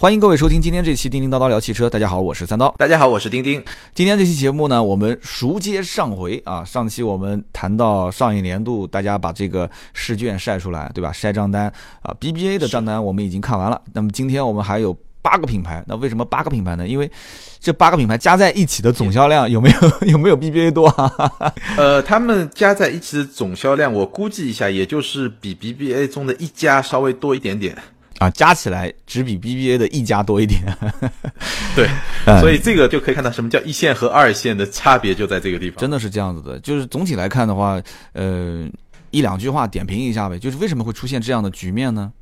欢迎各位收听今天这期《叮叮叨叨聊汽车》。大家好，我是三刀。大家好，我是丁丁。今天这期节目呢，我们熟接上回啊。上期我们谈到上一年度，大家把这个试卷晒出来，对吧？晒账单啊，BBA 的账单我们已经看完了。那么今天我们还有八个品牌，那为什么八个品牌呢？因为这八个品牌加在一起的总销量有没有 有没有 BBA 多啊？呃，他们加在一起的总销量，我估计一下，也就是比 BBA 中的一家稍微多一点点。啊，加起来只比 BBA 的一家多一点，对，所以这个就可以看到什么叫一线和二线的差别就在这个地方。真的是这样子的，就是总体来看的话，呃，一两句话点评一下呗，就是为什么会出现这样的局面呢？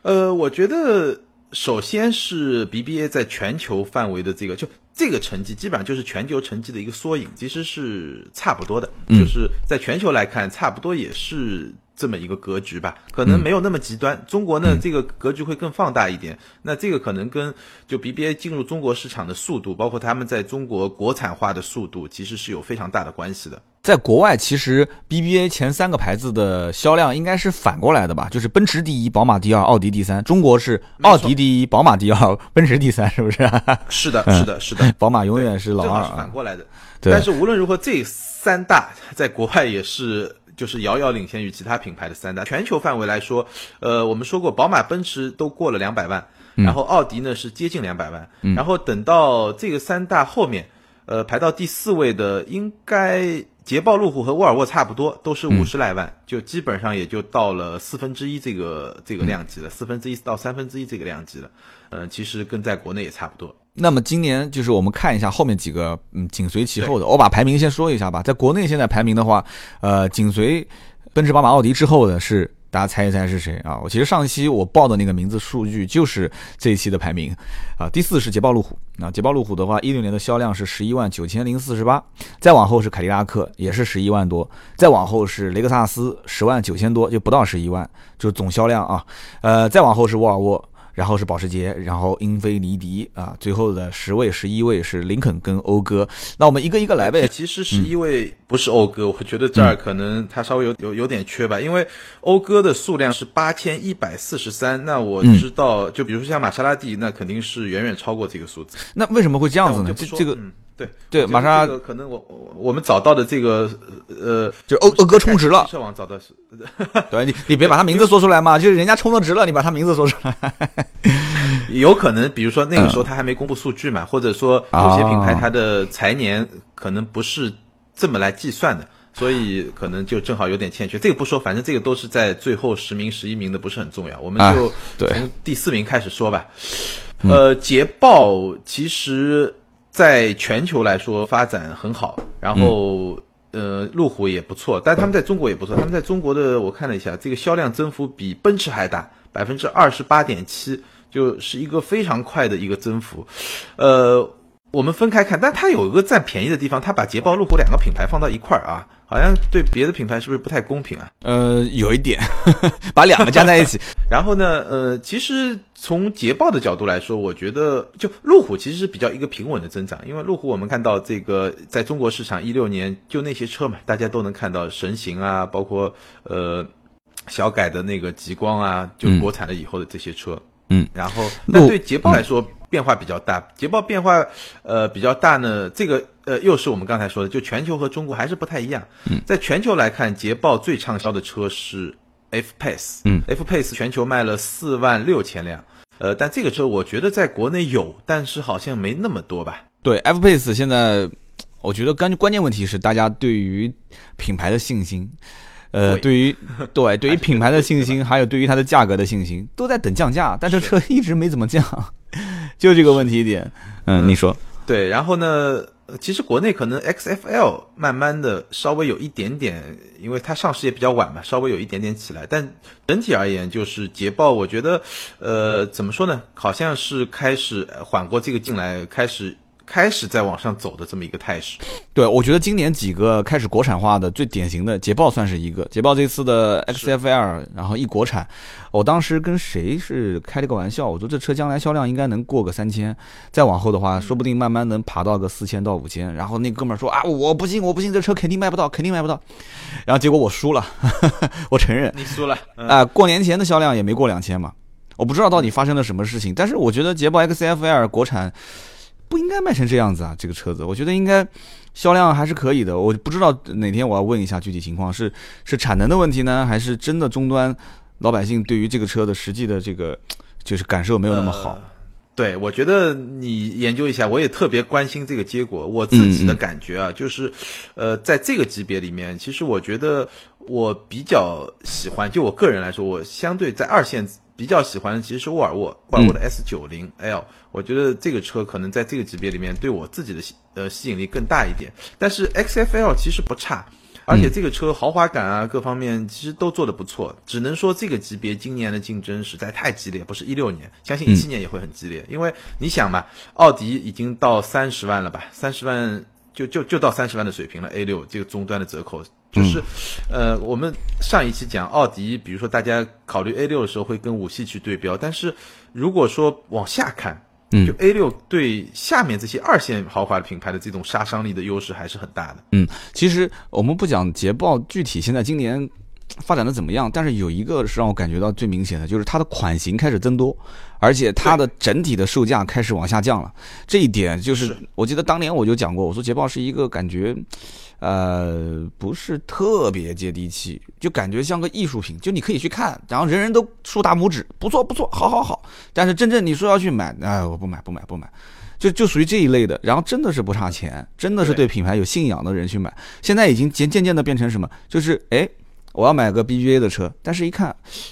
呃，我觉得首先是 BBA 在全球范围的这个，就这个成绩基本上就是全球成绩的一个缩影，其实是差不多的，就是在全球来看，差不多也是。这么一个格局吧，可能没有那么极端。中国呢，这个格局会更放大一点。那这个可能跟就 BBA 进入中国市场的速度，包括他们在中国国产化的速度，其实是有非常大的关系的。在国外，其实 BBA 前三个牌子的销量应该是反过来的吧？就是奔驰第一，宝马第二，奥迪第三。中国是奥迪第一，宝马第二，奔驰第三，是不是？是的，是的，是的。宝马永远是老二。反过来的。但是无论如何，这三大在国外也是。就是遥遥领先于其他品牌的三大。全球范围来说，呃，我们说过，宝马、奔驰都过了两百万，然后奥迪呢是接近两百万，然后等到这个三大后面，呃，排到第四位的应该捷豹、路虎和沃尔沃差不多，都是五十来万，就基本上也就到了四分之一这个这个量级了，四分之一到三分之一这个量级了。嗯，其实跟在国内也差不多。那么今年就是我们看一下后面几个，嗯，紧随其后的。我把排名先说一下吧。在国内现在排名的话，呃，紧随奔驰、宝马、奥迪之后的是，大家猜一猜是谁啊？我其实上一期我报的那个名字数据就是这一期的排名啊。第四是捷豹路虎，啊，捷豹路虎的话，一六年的销量是十一万九千零四十八，再往后是凯迪拉克，也是十一万多，再往后是雷克萨斯，十万九千多，就不到十一万，就是总销量啊。呃，再往后是沃尔沃。然后是保时捷，然后英菲尼迪啊，最后的十位、十一位是林肯跟讴歌。那我们一个一个来呗。其实十一位不是讴歌，我觉得这儿可能它稍微有有有点缺吧，因为讴歌的数量是八千一百四十三。那我知道，就比如说像玛莎拉蒂，那肯定是远远超过这个数字。那为什么会这样子呢？这这个。对对，马上可能我我们找到的这个呃，就欧欧哥充值了。社网找到是，对你你别把他名字说出来嘛，就是人家充了值了，你把他名字说出来。有可能，比如说那个时候他还没公布数据嘛，或者说有些品牌它的财年可能不是这么来计算的，所以可能就正好有点欠缺。这个不说，反正这个都是在最后十名、十一名的，不是很重要。我们就从第四名开始说吧。呃，捷豹其实。在全球来说发展很好，然后呃，路虎也不错，但他们在中国也不错。他们在中国的我看了一下，这个销量增幅比奔驰还大，百分之二十八点七，就是一个非常快的一个增幅，呃。我们分开看，但它有一个占便宜的地方，它把捷豹、路虎两个品牌放到一块儿啊，好像对别的品牌是不是不太公平啊？呃，有一点，把两个加在一起。然后呢，呃，其实从捷豹的角度来说，我觉得就路虎其实是比较一个平稳的增长，因为路虎我们看到这个在中国市场一六年就那些车嘛，大家都能看到神行啊，包括呃小改的那个极光啊，就国产了以后的这些车。嗯，然后那对捷豹来说。变化比较大，捷豹变化呃比较大呢。这个呃又是我们刚才说的，就全球和中国还是不太一样。在全球来看，捷豹最畅销的车是 F Pace，嗯，F Pace 全球卖了四万六千辆。呃，但这个车我觉得在国内有，但是好像没那么多吧。对，F Pace 现在我觉得关关键问题是大家对于品牌的信心，呃，对于 对对于品牌的信心，还有对于它的价格的信心，都在等降价，但这车一直没怎么降。就这个问题点，嗯，你说对，然后呢，其实国内可能 XFL 慢慢的稍微有一点点，因为它上市也比较晚嘛，稍微有一点点起来，但整体而言，就是捷豹，我觉得，呃，怎么说呢，好像是开始缓过这个劲来，开始。开始在往上走的这么一个态势，对我觉得今年几个开始国产化的最典型的捷豹算是一个。捷豹这次的 XFL，然后一国产，我当时跟谁是开了个玩笑，我说这车将来销量应该能过个三千，再往后的话，说不定慢慢能爬到个四千到五千。然后那哥们儿说啊，我不信，我不信，这车肯定卖不到，肯定卖不到。然后结果我输了，我承认你输了啊。过年前的销量也没过两千嘛。我不知道到底发生了什么事情，但是我觉得捷豹 XFL 国产不应该卖成这样子啊，这个车子，我觉得应该销量还是可以的。我不知道哪天我要问一下具体情况，是是产能的问题呢，还是真的终端老百姓对于这个车的实际的这个就是感受没有那么好？对，我觉得你研究一下，我也特别关心这个结果。我自己的感觉啊，就是，呃，在这个级别里面，其实我觉得我比较喜欢，就我个人来说，我相对在二线比较喜欢的其实是沃尔沃，沃尔沃的 S 九零 L。我觉得这个车可能在这个级别里面对我自己的呃吸引力更大一点。但是 XFL 其实不差。而且这个车豪华感啊，各方面其实都做得不错，只能说这个级别今年的竞争实在太激烈，不是一六年，相信一七年也会很激烈。因为你想嘛，奥迪已经到三十万了吧，三十万就就就到三十万的水平了。A 六这个终端的折扣就是，呃，我们上一期讲奥迪，比如说大家考虑 A 六的时候会跟五系去对标，但是如果说往下看。就 A 六对下面这些二线豪华品牌的这种杀伤力的优势还是很大的。嗯，其实我们不讲捷豹具体现在今年发展的怎么样，但是有一个是让我感觉到最明显的，就是它的款型开始增多，而且它的整体的售价开始往下降了。这一点就是我记得当年我就讲过，我说捷豹是一个感觉。呃，不是特别接地气，就感觉像个艺术品，就你可以去看，然后人人都竖大拇指，不错不错，好好好。但是真正你说要去买，哎，我不买不买不买，就就属于这一类的。然后真的是不差钱，真的是对品牌有信仰的人去买。现在已经渐渐渐的变成什么？就是哎，我要买个 BBA 的车，但是一看，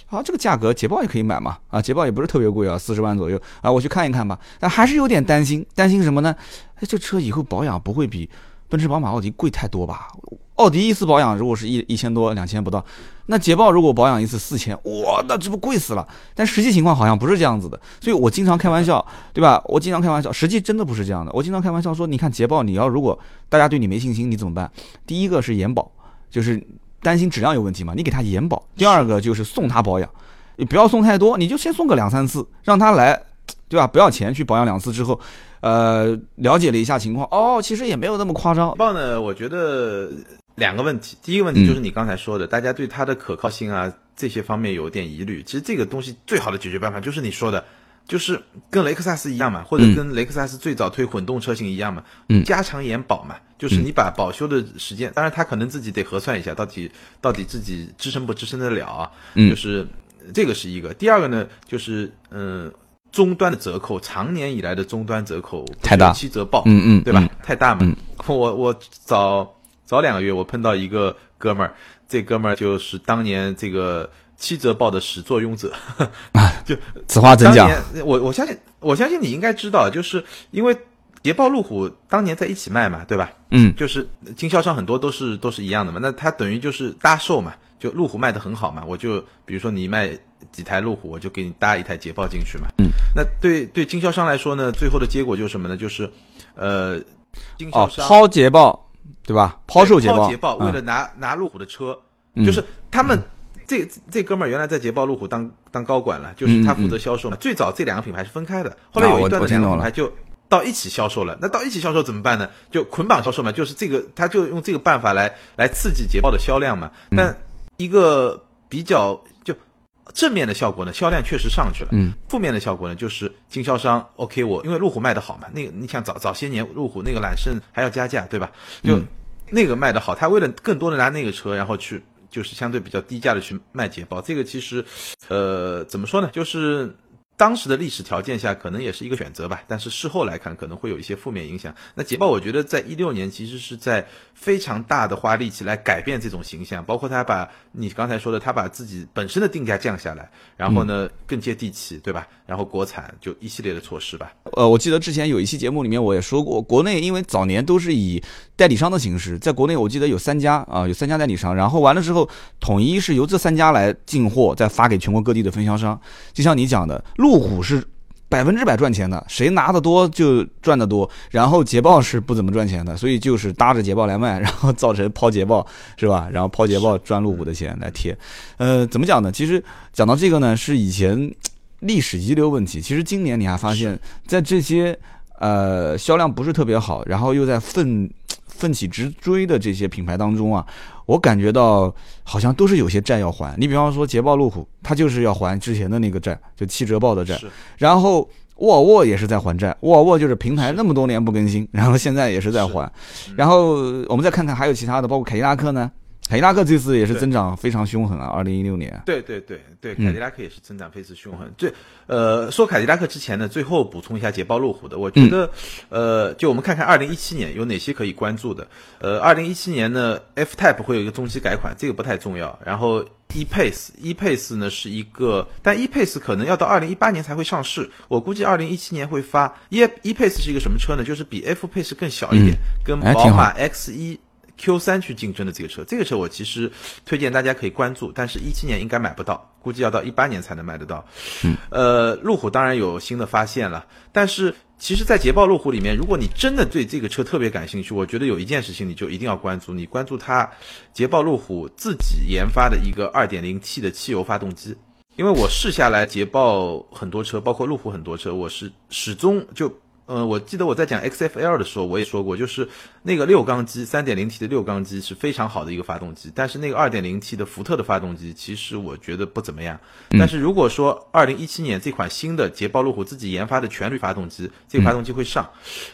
啊，这个价格捷豹也可以买嘛，啊，捷豹也不是特别贵啊，四十万左右啊，我去看一看吧。但还是有点担心，担心什么呢？哎，这车以后保养不会比。奔驰、宝马、奥迪贵太多吧？奥迪一次保养如果是一一千多、两千不到，那捷豹如果保养一次四千，哇，那这不贵死了？但实际情况好像不是这样子的，所以我经常开玩笑，对吧？我经常开玩笑，实际真的不是这样的。我经常开玩笑说，你看捷豹，你要如果大家对你没信心，你怎么办？第一个是延保，就是担心质量有问题嘛，你给他延保；第二个就是送他保养，你不要送太多，你就先送个两三次，让他来，对吧？不要钱去保养两次之后。呃，了解了一下情况，哦，其实也没有那么夸张。豹呢，我觉得两个问题，第一个问题就是你刚才说的，大家对它的可靠性啊这些方面有点疑虑。其实这个东西最好的解决办法就是你说的，就是跟雷克萨斯一样嘛，或者跟雷克萨斯最早推混动车型一样嘛，嗯，加长延保嘛，就是你把保修的时间，当然他可能自己得核算一下，到底到底自己支撑不支撑得了啊，嗯，就是这个是一个。第二个呢，就是嗯。终端的折扣，长年以来的终端折扣太大，七折报，嗯嗯，对吧？太大嘛。我我早早两个月，我碰到一个哥们儿，这哥们儿就是当年这个七折报的始作俑者啊。就此话怎讲？我我相信，我相信你应该知道，就是因为捷豹、路虎当年在一起卖嘛，对吧？嗯，就是经销商很多都是都是一样的嘛。那他等于就是搭售嘛，就路虎卖的很好嘛，我就比如说你卖。几台路虎，我就给你搭一台捷豹进去嘛。嗯，那对对经销商来说呢，最后的结果就是什么呢？就是，呃，经销商抛捷豹，对吧？抛售捷豹，捷豹为了拿拿路虎的车，就是他们这这哥们儿原来在捷豹路虎当当高管了，就是他负责销售嘛。最早这两个品牌是分开的，后来有一段的两个品牌就到一起销售了。那到一起销售怎么办呢？就捆绑销售嘛，就是这个他就用这个办法来来刺激捷豹的销量嘛。但一个比较就。正面的效果呢，销量确实上去了。嗯，负面的效果呢，就是经销商 OK，我因为路虎卖的好嘛，那个你想早早些年路虎那个揽胜还要加价，对吧？就那个卖的好，他为了更多的拿那个车，然后去就是相对比较低价的去卖捷豹，这个其实，呃，怎么说呢，就是。当时的历史条件下，可能也是一个选择吧。但是事后来看，可能会有一些负面影响。那捷豹，我觉得在一六年其实是在非常大的花力气来改变这种形象，包括他把你刚才说的，他把自己本身的定价降下来，然后呢更接地气，对吧？然后国产就一系列的措施吧。呃，我记得之前有一期节目里面我也说过，国内因为早年都是以代理商的形式，在国内我记得有三家啊，有三家代理商，然后完了之后统一是由这三家来进货，再发给全国各地的分销商。就像你讲的路。路虎是百分之百赚钱的，谁拿的多就赚的多。然后捷豹是不怎么赚钱的，所以就是搭着捷豹来卖，然后造成抛捷豹是吧？然后抛捷豹赚路虎的钱来贴。呃，怎么讲呢？其实讲到这个呢，是以前历史遗留问题。其实今年你还发现，在这些呃销量不是特别好，然后又在奋奋起直追的这些品牌当中啊，我感觉到好像都是有些债要还。你比方说捷豹、路虎，它就是要还之前的那个债，就七折报的债。然后沃尔沃也是在还债，沃尔沃就是平台那么多年不更新，然后现在也是在还。然后我们再看看还有其他的，包括凯迪拉克呢。凯迪拉克这次也是增长非常凶狠啊！二零一六年，对对对对，凯迪拉克也是增长非常凶狠。最呃，说凯迪拉克之前呢，最后补充一下捷豹路虎的，我觉得呃，就我们看看二零一七年有哪些可以关注的。呃，二零一七年呢，F Type 会有一个中期改款，这个不太重要。然后 E Pace，E Pace 呢是一个，但 E Pace 可能要到二零一八年才会上市，我估计二零一七年会发。E E Pace 是一个什么车呢？就是比 F Pace 更小一点，跟宝马 X 一。Q 三去竞争的这个车，这个车我其实推荐大家可以关注，但是一七年应该买不到，估计要到一八年才能买得到。嗯，呃，路虎当然有新的发现了，但是其实，在捷豹路虎里面，如果你真的对这个车特别感兴趣，我觉得有一件事情你就一定要关注，你关注它捷豹路虎自己研发的一个二点零 T 的汽油发动机，因为我试下来捷豹很多车，包括路虎很多车，我是始终就。呃，我记得我在讲 XFL 的时候，我也说过，就是那个六缸机，三点零 T 的六缸机是非常好的一个发动机，但是那个二点零 T 的福特的发动机，其实我觉得不怎么样。但是如果说二零一七年这款新的捷豹路虎自己研发的全铝发动机，这个发动机会上，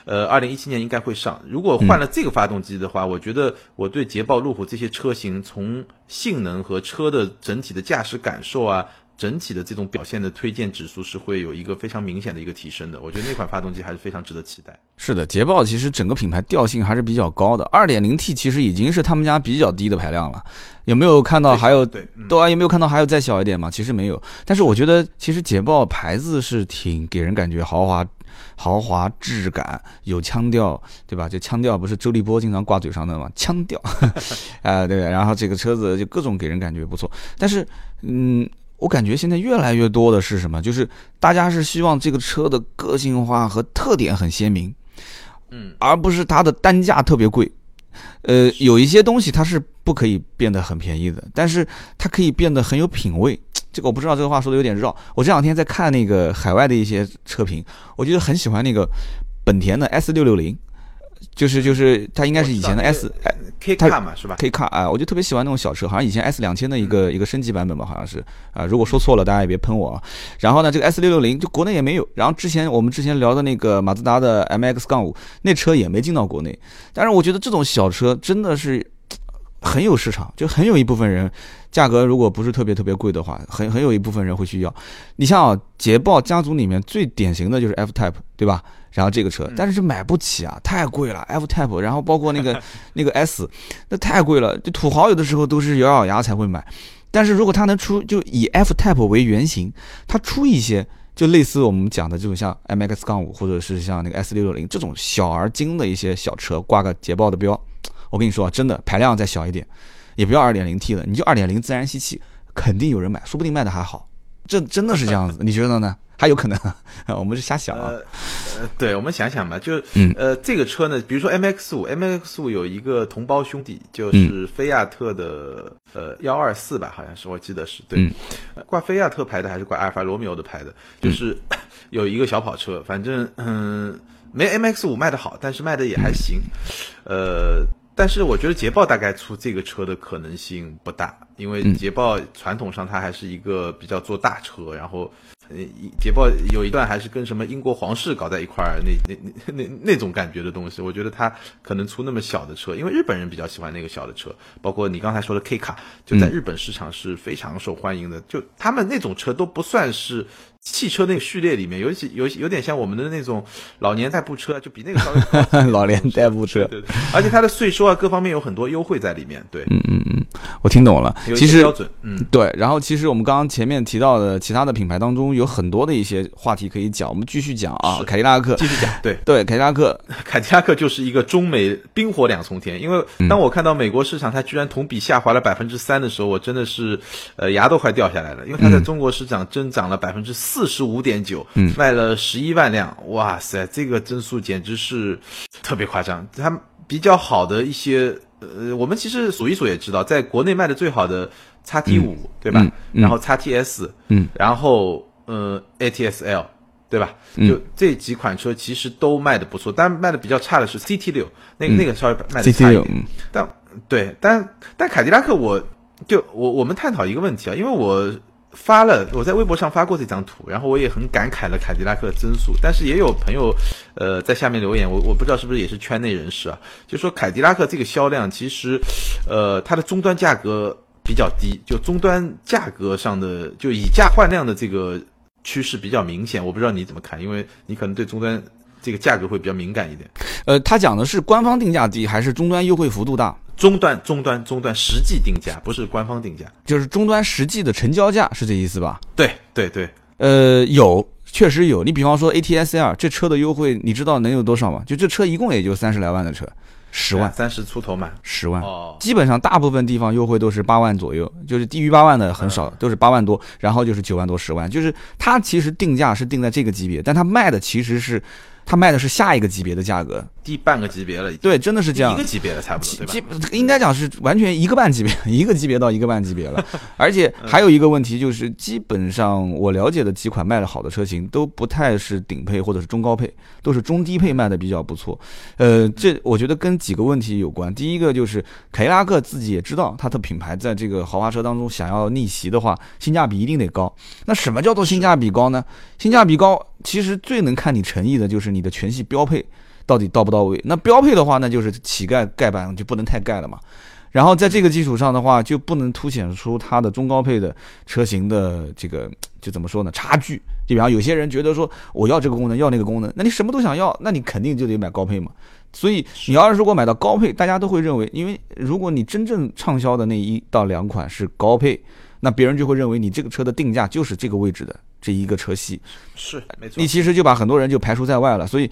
呃，二零一七年应该会上。如果换了这个发动机的话，我觉得我对捷豹路虎这些车型从性能和车的整体的驾驶感受啊。整体的这种表现的推荐指数是会有一个非常明显的一个提升的，我觉得那款发动机还是非常值得期待。是的，捷豹其实整个品牌调性还是比较高的，，2.0T 其实已经是他们家比较低的排量了。有没有看到还有对，都啊有没有看到还有再小一点嘛？其实没有，但是我觉得其实捷豹牌子是挺给人感觉豪华、豪华质感，有腔调，对吧？这腔调不是周立波经常挂嘴上的吗？腔调，啊对，然后这个车子就各种给人感觉不错，但是嗯。我感觉现在越来越多的是什么？就是大家是希望这个车的个性化和特点很鲜明，嗯，而不是它的单价特别贵。呃，有一些东西它是不可以变得很便宜的，但是它可以变得很有品味。这个我不知道这个话说的有点绕。我这两天在看那个海外的一些车评，我觉得很喜欢那个本田的 S 六六零。就是就是它应该是以前的 S K 卡嘛是吧？K 卡啊，我就特别喜欢那种小车，好像以前 S 两千的一个一个升级版本吧，好像是啊。如果说错了，大家也别喷我啊。然后呢，这个 S 六六零就国内也没有。然后之前我们之前聊的那个马自达的 MX 杠五，那车也没进到国内。但是我觉得这种小车真的是很有市场，就很有一部分人，价格如果不是特别特别贵的话，很很有一部分人会去要。你像啊，捷豹家族里面最典型的就是 F Type，对吧？然后这个车，但是是买不起啊，太贵了。F Type，然后包括那个 那个 S，那太贵了。就土豪有的时候都是咬咬牙才会买。但是如果它能出，就以 F Type 为原型，它出一些就类似我们讲的这种像 MX 杠五，或者是像那个 S 六六零这种小而精的一些小车，挂个捷豹的标，我跟你说，真的排量再小一点，也不要二点零 T 的，你就二点零自然吸气，肯定有人买，说不定卖的还好。这真的是这样子，你觉得呢？还有可能，我们是瞎想啊。呃，对，我们想想吧，就呃，这个车呢，比如说 M X 五，M X 五有一个同胞兄弟，就是菲亚特的呃幺二四吧，好像是，我记得是对，挂菲亚特牌的还是挂阿尔法罗密欧的牌的，就是 有一个小跑车，反正嗯，没 M X 五卖的好，但是卖的也还行，呃。但是我觉得捷豹大概出这个车的可能性不大，因为捷豹传统上它还是一个比较做大车，然后，呃，捷豹有一段还是跟什么英国皇室搞在一块儿，那那那那那种感觉的东西，我觉得它可能出那么小的车，因为日本人比较喜欢那个小的车，包括你刚才说的 K 卡，就在日本市场是非常受欢迎的，就他们那种车都不算是。汽车那个序列里面，尤其有有点像我们的那种老年代步车，就比那个稍微 老年代步车，对对。而且它的税收啊，各方面有很多优惠在里面。对，嗯嗯嗯，我听懂了。其实标准，嗯，对。然后其实我们刚刚前面提到的其他的品牌当中，有很多的一些话题可以讲，我们继续讲啊。凯迪拉克，继续讲。对对，凯迪拉克，凯迪拉克就是一个中美冰火两重天。因为当我看到美国市场它居然同比下滑了百分之三的时候，我真的是呃牙都快掉下来了。因为它在中国市场增长了百分之四十五点九。嗯，卖了十一万辆，哇塞，这个增速简直是特别夸张。它比较好的一些，呃，我们其实数一数也知道，在国内卖的最好的叉 T 五，对吧？然后叉 T S，嗯，然后呃 A T S L，对吧？就这几款车其实都卖的不错，但卖的比较差的是 CT 六，那个那个稍微卖的差一点。但对，但但凯迪拉克，我就我我们探讨一个问题啊，因为我发了我在微博上发过这张图，然后我也很感慨了凯迪拉克的增速，但是也有朋友呃在下面留言，我我不知道是不是也是圈内人士啊，就说凯迪拉克这个销量其实呃它的终端价格比较低，就终端价格上的就以价换量的这个。趋势比较明显，我不知道你怎么看，因为你可能对终端这个价格会比较敏感一点。呃，他讲的是官方定价低还是终端优惠幅度大？终端终端终端实际定价不是官方定价，就是终端实际的成交价是这意思吧？对对对，呃，有确实有。你比方说 A T S L 这车的优惠，你知道能有多少吗？就这车一共也就三十来万的车。十万三十出头嘛，十万哦，基本上大部分地方优惠都是八万左右，就是低于八万的很少，都是八万多，然后就是九万多、十万，就是它其实定价是定在这个级别，但它卖的其实是。他卖的是下一个级别的价格，低半个级别了。对，真的是这样，一个级别的差不多，对吧？应该讲是完全一个半级别，一个级别到一个半级别了。而且还有一个问题就是，基本上我了解的几款卖的好的车型都不太是顶配或者是中高配，都是中低配卖的比较不错。呃，这我觉得跟几个问题有关。第一个就是凯迪拉克自己也知道，它的品牌在这个豪华车当中想要逆袭的话，性价比一定得高。那什么叫做性价比高呢？性价比高。其实最能看你诚意的就是你的全系标配到底到不到位。那标配的话，那就是乞丐盖板就不能太盖了嘛。然后在这个基础上的话，就不能凸显出它的中高配的车型的这个就怎么说呢？差距。就比方有些人觉得说我要这个功能，要那个功能，那你什么都想要，那你肯定就得买高配嘛。所以你要是如果买到高配，大家都会认为，因为如果你真正畅销的那一到两款是高配。那别人就会认为你这个车的定价就是这个位置的这一个车系，是没错。你其实就把很多人就排除在外了。所以，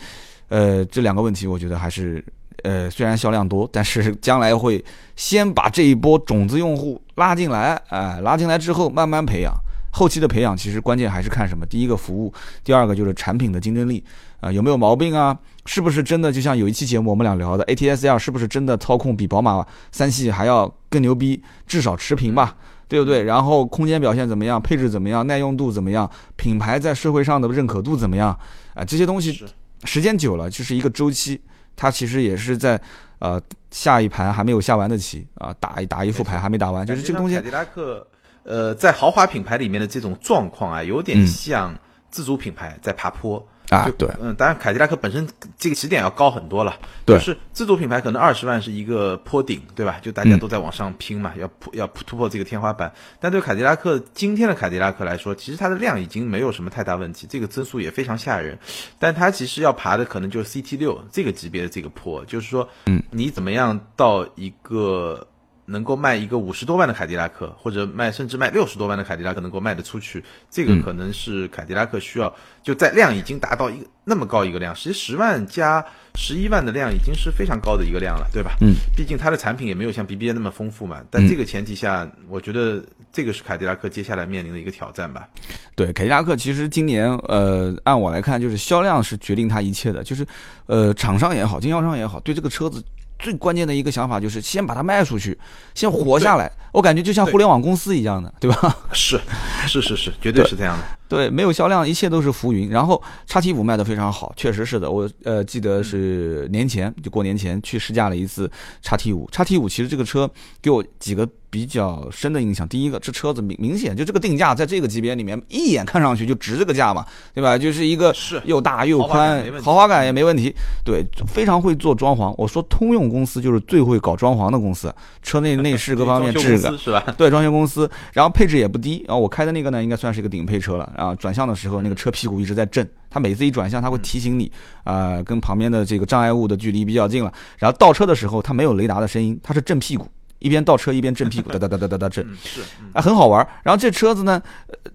呃，这两个问题我觉得还是，呃，虽然销量多，但是将来会先把这一波种子用户拉进来，哎，拉进来之后慢慢培养。后期的培养其实关键还是看什么？第一个服务，第二个就是产品的竞争力啊，有没有毛病啊？是不是真的就像有一期节目我们俩聊的，A T S L 是不是真的操控比宝马三系还要更牛逼？至少持平吧。对不对？然后空间表现怎么样？配置怎么样？耐用度怎么样？品牌在社会上的认可度怎么样？啊，这些东西时间久了就是一个周期，它其实也是在呃下一盘还没有下完的棋啊，打一打一副牌还没打完，就是这个东西。凯迪拉克呃，在豪华品牌里面的这种状况啊，有点像自主品牌在爬坡。啊，对，嗯，当然凯迪拉克本身这个起点要高很多了，对，就是自主品牌可能二十万是一个坡顶，对吧？就大家都在往上拼嘛，要突要突破这个天花板。但对凯迪拉克今天的凯迪拉克来说，其实它的量已经没有什么太大问题，这个增速也非常吓人。但它其实要爬的可能就是 CT 六这个级别的这个坡，就是说，嗯，你怎么样到一个。能够卖一个五十多万的凯迪拉克，或者卖甚至卖六十多万的凯迪拉克能够卖得出去，这个可能是凯迪拉克需要就在量已经达到一个那么高一个量，其实十万加十一万的量已经是非常高的一个量了，对吧？嗯，毕竟它的产品也没有像 BBA 那么丰富嘛。但这个前提下，我觉得这个是凯迪拉克接下来面临的一个挑战吧。对，凯迪拉克其实今年呃，按我来看，就是销量是决定它一切的，就是呃，厂商也好，经销商也好，对这个车子。最关键的一个想法就是先把它卖出去，先活下来。我感觉就像互联网公司一样的，对吧？是，是是是，绝对是这样的。对，没有销量，一切都是浮云。然后叉 T 五卖的非常好，确实是的。我呃记得是年前就过年前去试驾了一次叉 T 五。叉 T 五其实这个车给我几个比较深的印象。第一个，这车子明明显就这个定价在这个级别里面，一眼看上去就值这个价嘛，对吧？就是一个又大又宽，豪华感也没问题。对，非常会做装潢。我说通用公司就是最会搞装潢的公司，车内内饰各方面质感是吧？对，装修公司，然后配置也不低。然后我开的那个呢，应该算是一个顶配车了。啊，转向的时候那个车屁股一直在震，它每次一转向，它会提醒你，啊，跟旁边的这个障碍物的距离比较近了。然后倒车的时候，它没有雷达的声音，它是震屁股，一边倒车一边震屁股，哒哒哒哒哒哒震，是啊，很好玩。然后这车子呢，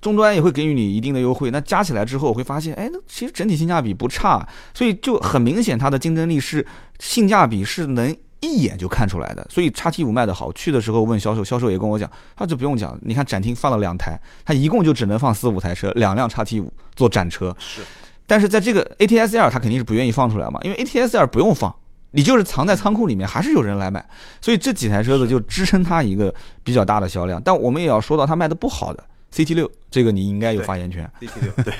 终端也会给予你一定的优惠，那加起来之后会发现，哎，那其实整体性价比不差，所以就很明显它的竞争力是性价比是能。一眼就看出来的，所以叉 T 五卖的好。去的时候问销售，销售也跟我讲，他就不用讲，你看展厅放了两台，他一共就只能放四五台车，两辆叉 T 五做展车。是，但是在这个 A T S L，他肯定是不愿意放出来嘛，因为 A T S L 不用放，你就是藏在仓库里面，还是有人来买，所以这几台车子就支撑它一个比较大的销量。但我们也要说到它卖的不好的 C T 六，这个你应该有发言权。C T 六，对，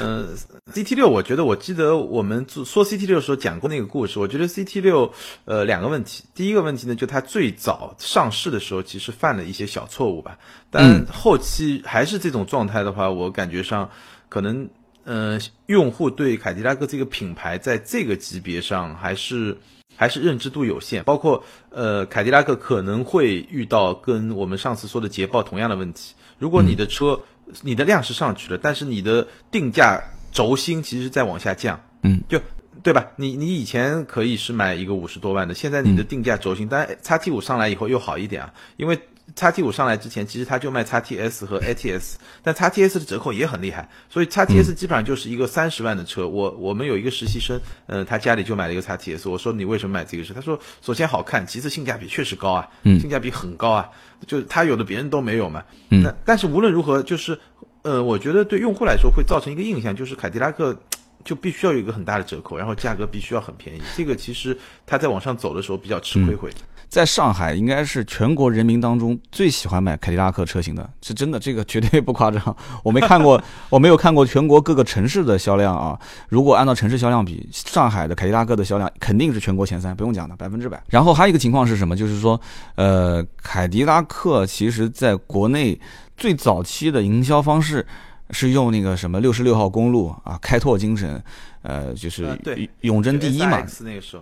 嗯 CT 六，我觉得我记得我们说 CT 六的时候讲过那个故事。我觉得 CT 六，呃，两个问题。第一个问题呢，就它最早上市的时候，其实犯了一些小错误吧。但后期还是这种状态的话，我感觉上可能，呃，用户对凯迪拉克这个品牌在这个级别上还是还是认知度有限。包括呃，凯迪拉克可能会遇到跟我们上次说的捷豹同样的问题。如果你的车，你的量是上去了，但是你的定价轴心其实在往下降，嗯，就对吧？你你以前可以是买一个五十多万的，现在你的定价轴心，当然叉 T 五上来以后又好一点啊，因为。叉 T 五上来之前，其实它就卖叉 T S 和 A T S，但叉 T S 的折扣也很厉害，所以叉 T S 基本上就是一个三十万的车。我我们有一个实习生，呃，他家里就买了一个叉 T S。我说你为什么买这个车？他说首先好看，其次性价比确实高啊，性价比很高啊，就是他有的别人都没有嘛。那但是无论如何，就是呃，我觉得对用户来说会造成一个印象，就是凯迪拉克就必须要有一个很大的折扣，然后价格必须要很便宜。这个其实它在往上走的时候比较吃亏会。在上海，应该是全国人民当中最喜欢买凯迪拉克车型的，是真的，这个绝对不夸张。我没看过，我没有看过全国各个城市的销量啊。如果按照城市销量比，上海的凯迪拉克的销量肯定是全国前三，不用讲的，百分之百。然后还有一个情况是什么？就是说，呃，凯迪拉克其实在国内最早期的营销方式是用那个什么六十六号公路啊，开拓精神。呃，就是永争第一嘛，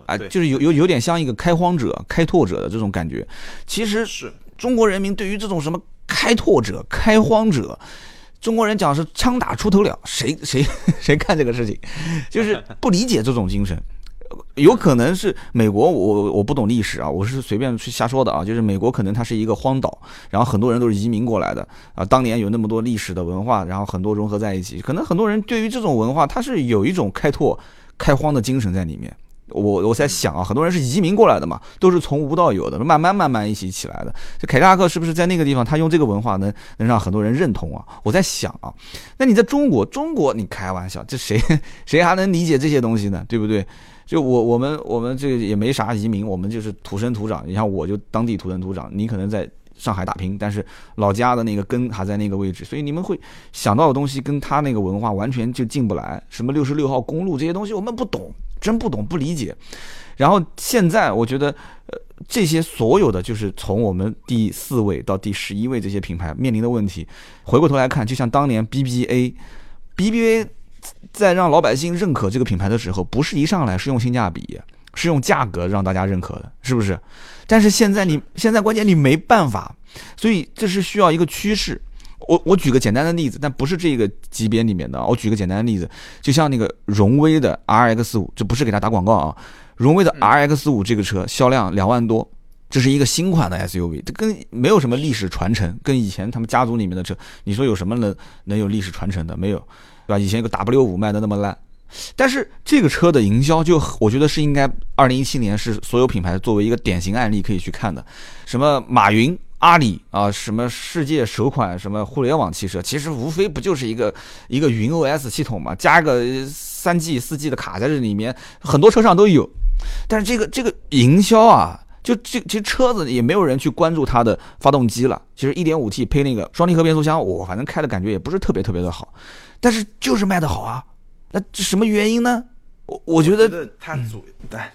啊，就是有有有点像一个开荒者、开拓者的这种感觉。其实是中国人民对于这种什么开拓者、开荒者，中国人讲是枪打出头鸟，谁谁 谁干这个事情，就是不理解这种精神。有可能是美国，我我不懂历史啊，我是随便去瞎说的啊。就是美国可能它是一个荒岛，然后很多人都是移民过来的啊。当年有那么多历史的文化，然后很多融合在一起，可能很多人对于这种文化，它是有一种开拓、开荒的精神在里面。我我在想啊，很多人是移民过来的嘛，都是从无到有的，慢慢慢慢一起起来的。这凯迪拉克是不是在那个地方，他用这个文化能能让很多人认同啊？我在想啊，那你在中国，中国你开玩笑，这谁谁还能理解这些东西呢？对不对？就我我们我们这个也没啥移民，我们就是土生土长。你像我就当地土生土长，你可能在上海打拼，但是老家的那个根还在那个位置，所以你们会想到的东西跟他那个文化完全就进不来。什么六十六号公路这些东西我们不懂，真不懂不理解。然后现在我觉得，呃，这些所有的就是从我们第四位到第十一位这些品牌面临的问题，回过头来看，就像当年 BBA，BBA。在让老百姓认可这个品牌的时候，不是一上来是用性价比，是用价格让大家认可的，是不是？但是现在你现在关键你没办法，所以这是需要一个趋势。我我举个简单的例子，但不是这个级别里面的。我举个简单的例子，就像那个荣威的 RX 五，这不是给他打广告啊。荣威的 RX 五这个车销量两万多，这是一个新款的 SUV，这跟没有什么历史传承，跟以前他们家族里面的车，你说有什么能能有历史传承的？没有。对吧？以前一个 W 五卖的那么烂，但是这个车的营销就我觉得是应该二零一七年是所有品牌作为一个典型案例可以去看的。什么马云、阿里啊，什么世界首款什么互联网汽车，其实无非不就是一个一个云 OS 系统嘛，加个三 G、四 G 的卡在这里面，很多车上都有。但是这个这个营销啊，就这其实车子也没有人去关注它的发动机了。其实一点五 T 配那个双离合变速箱，我反正开的感觉也不是特别特别的好。但是就是卖的好啊，那这什么原因呢？我我觉得他主，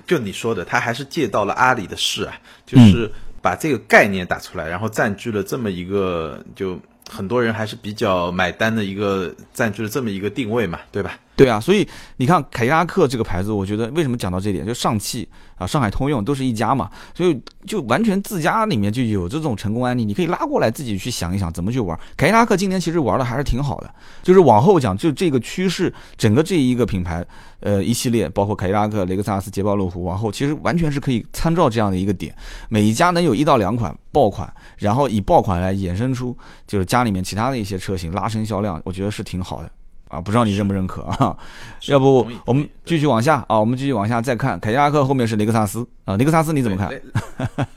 就你说的，他还是借到了阿里的势啊，就是把这个概念打出来，然后占据了这么一个，就很多人还是比较买单的一个，占据了这么一个定位嘛，对吧？对啊，所以你看凯迪拉克这个牌子，我觉得为什么讲到这点，就上汽啊、上海通用都是一家嘛，所以就完全自家里面就有这种成功案例，你可以拉过来自己去想一想怎么去玩。凯迪拉克今年其实玩的还是挺好的，就是往后讲，就这个趋势，整个这一个品牌，呃，一系列包括凯迪拉克、雷克萨斯、捷豹、路虎，往后其实完全是可以参照这样的一个点，每一家能有一到两款爆款，然后以爆款来衍生出就是家里面其他的一些车型，拉升销量，我觉得是挺好的。啊，不知道你认不认可啊？要不我们继续往下啊，我们继续往下再看，凯迪拉克后面是雷克萨斯啊，雷克萨斯你怎么看？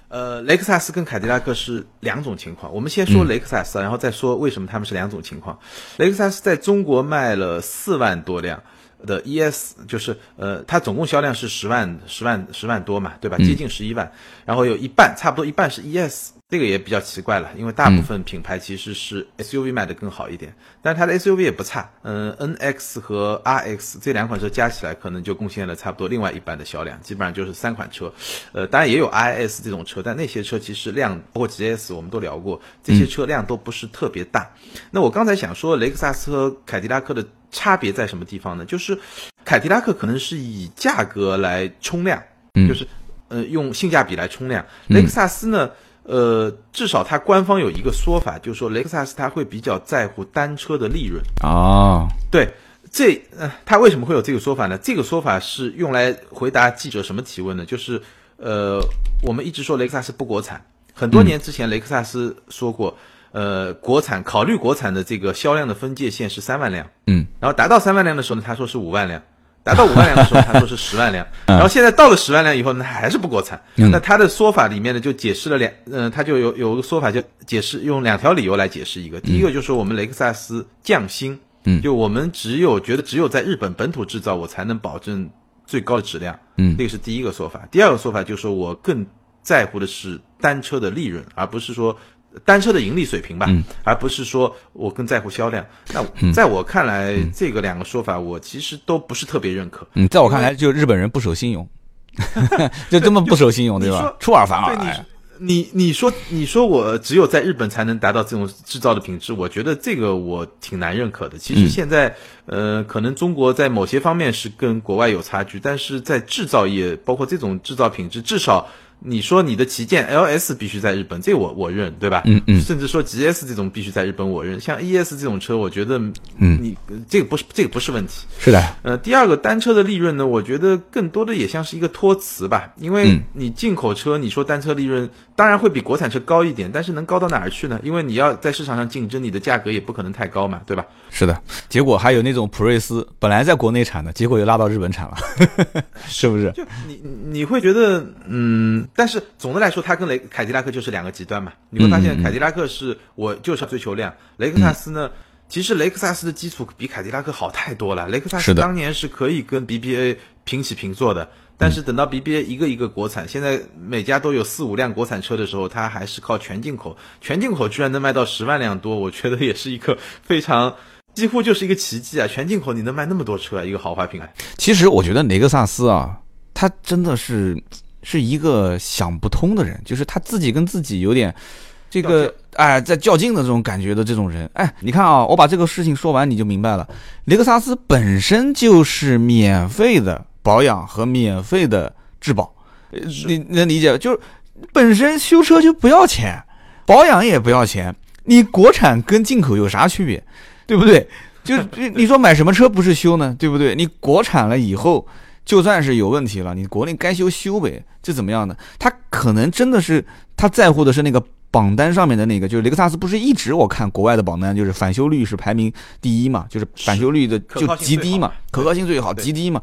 呃，雷克萨斯跟凯迪拉克是两种情况。我们先说雷克萨斯，然后再说为什么他们是两种情况。雷克萨斯在中国卖了四万多辆的 ES，就是呃，它总共销量是十万、十万、十万多嘛，对吧？接近十一万，然后有一半，差不多一半是 ES。这个也比较奇怪了，因为大部分品牌其实是 SUV 卖的更好一点，但是它的 SUV 也不差。嗯，NX 和 RX 这两款车加起来可能就贡献了差不多另外一半的销量，基本上就是三款车。呃，当然也有 IS 这种车，但那些车其实量，包括 GS 我们都聊过，这些车量都不是特别大。那我刚才想说，雷克萨斯和凯迪拉克的差别在什么地方呢？就是凯迪拉克可能是以价格来冲量，就是呃用性价比来冲量，雷克萨斯呢？呃，至少它官方有一个说法，就是说雷克萨斯它会比较在乎单车的利润啊。对，这呃，它为什么会有这个说法呢？这个说法是用来回答记者什么提问呢？就是呃，我们一直说雷克萨斯不国产，很多年之前雷克萨斯说过，呃，国产考虑国产的这个销量的分界线是三万辆，嗯，然后达到三万辆的时候呢，他说是五万辆。达到五万辆的时候，他说是 十万辆，然后现在到了十万辆以后呢，还是不国产。那他的说法里面呢，就解释了两，嗯，他就有有个说法，就解释用两条理由来解释一个。第一个就是我们雷克萨斯降薪，嗯，就我们只有觉得只有在日本本土制造，我才能保证最高的质量，嗯，这个是第一个说法。第二个说法就是我更在乎的是单车的利润，而不是说。单车的盈利水平吧，而不是说我更在乎销量。那在我看来，这个两个说法我其实都不是特别认可。嗯，在我看来，就日本人不守信用，就这么不守信用，对吧？出尔反尔。你你说你说我只有在日本才能达到这种制造的品质，我觉得这个我挺难认可的。其实现在，呃，可能中国在某些方面是跟国外有差距，但是在制造业，包括这种制造品质，至少。你说你的旗舰 LS 必须在日本，这我我认，对吧？嗯嗯。甚至说 GS 这种必须在日本，我认。像 ES 这种车，我觉得，嗯，你这个不是这个不是问题。是的。呃，第二个单车的利润呢，我觉得更多的也像是一个托词吧，因为你进口车，你说单车利润当然会比国产车高一点，但是能高到哪儿去呢？因为你要在市场上竞争，你的价格也不可能太高嘛，对吧？是的。结果还有那种普锐斯，本来在国内产的，结果又拉到日本产了，是不是？就你你会觉得，嗯，但是总的来。说它跟雷凯迪拉克就是两个极端嘛，你会发现凯迪拉克是我就是要追求量，雷克萨斯呢，其实雷克萨斯的基础比凯迪拉克好太多了。雷克萨斯当年是可以跟 BBA 平起平坐的，但是等到 BBA 一个一个国产，现在每家都有四五辆国产车的时候，它还是靠全进口，全进口居然能卖到十万辆多，我觉得也是一个非常几乎就是一个奇迹啊！全进口你能卖那么多车啊，一个豪华品牌。其实我觉得雷克萨斯啊，它真的是。是一个想不通的人，就是他自己跟自己有点这个哎在较劲的这种感觉的这种人。哎，你看啊，我把这个事情说完你就明白了。雷克萨斯本身就是免费的保养和免费的质保，你能理解？就是本身修车就不要钱，保养也不要钱。你国产跟进口有啥区别？对不对？就你说买什么车不是修呢？对不对？你国产了以后。就算是有问题了，你国内该修修呗，这怎么样呢？他可能真的是他在乎的是那个榜单上面的那个，就是雷克萨斯不是一直我看国外的榜单，就是返修率是排名第一嘛，就是返修率的就极低嘛，可靠性最好，极低嘛。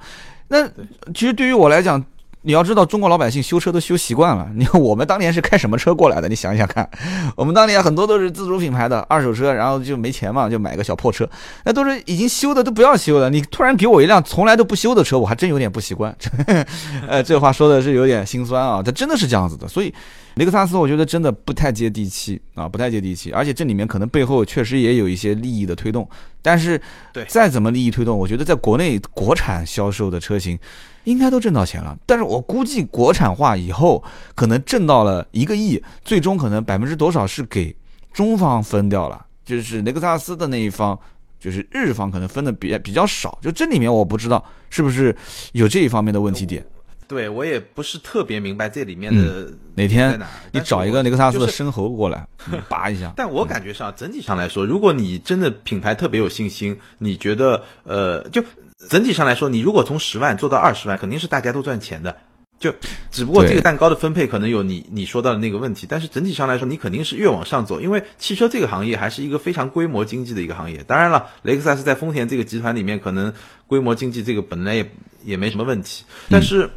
那其实对于我来讲。你要知道，中国老百姓修车都修习惯了。你看我们当年是开什么车过来的？你想想看，我们当年很多都是自主品牌的二手车，然后就没钱嘛，就买个小破车，那都是已经修的都不要修了。你突然给我一辆从来都不修的车，我还真有点不习惯。呃，这话说的是有点心酸啊，它真的是这样子的。所以，雷克萨斯我觉得真的不太接地气啊，不太接地气。而且这里面可能背后确实也有一些利益的推动。但是，对，再怎么利益推动，我觉得在国内国产销售的车型。应该都挣到钱了，但是我估计国产化以后可能挣到了一个亿，最终可能百分之多少是给中方分掉了，就是雷克萨斯的那一方，就是日方可能分的比比较少，就这里面我不知道是不是有这一方面的问题点。对我也不是特别明白这里面的哪天你找一个雷克萨斯的生猴过来 拔一下。但我感觉上整体上来说，如果你真的品牌特别有信心，你觉得呃就。整体上来说，你如果从十万做到二十万，肯定是大家都赚钱的。就只不过这个蛋糕的分配可能有你你说到的那个问题，但是整体上来说，你肯定是越往上走，因为汽车这个行业还是一个非常规模经济的一个行业。当然了，雷克萨斯在丰田这个集团里面，可能规模经济这个本来也也没什么问题。但是，嗯，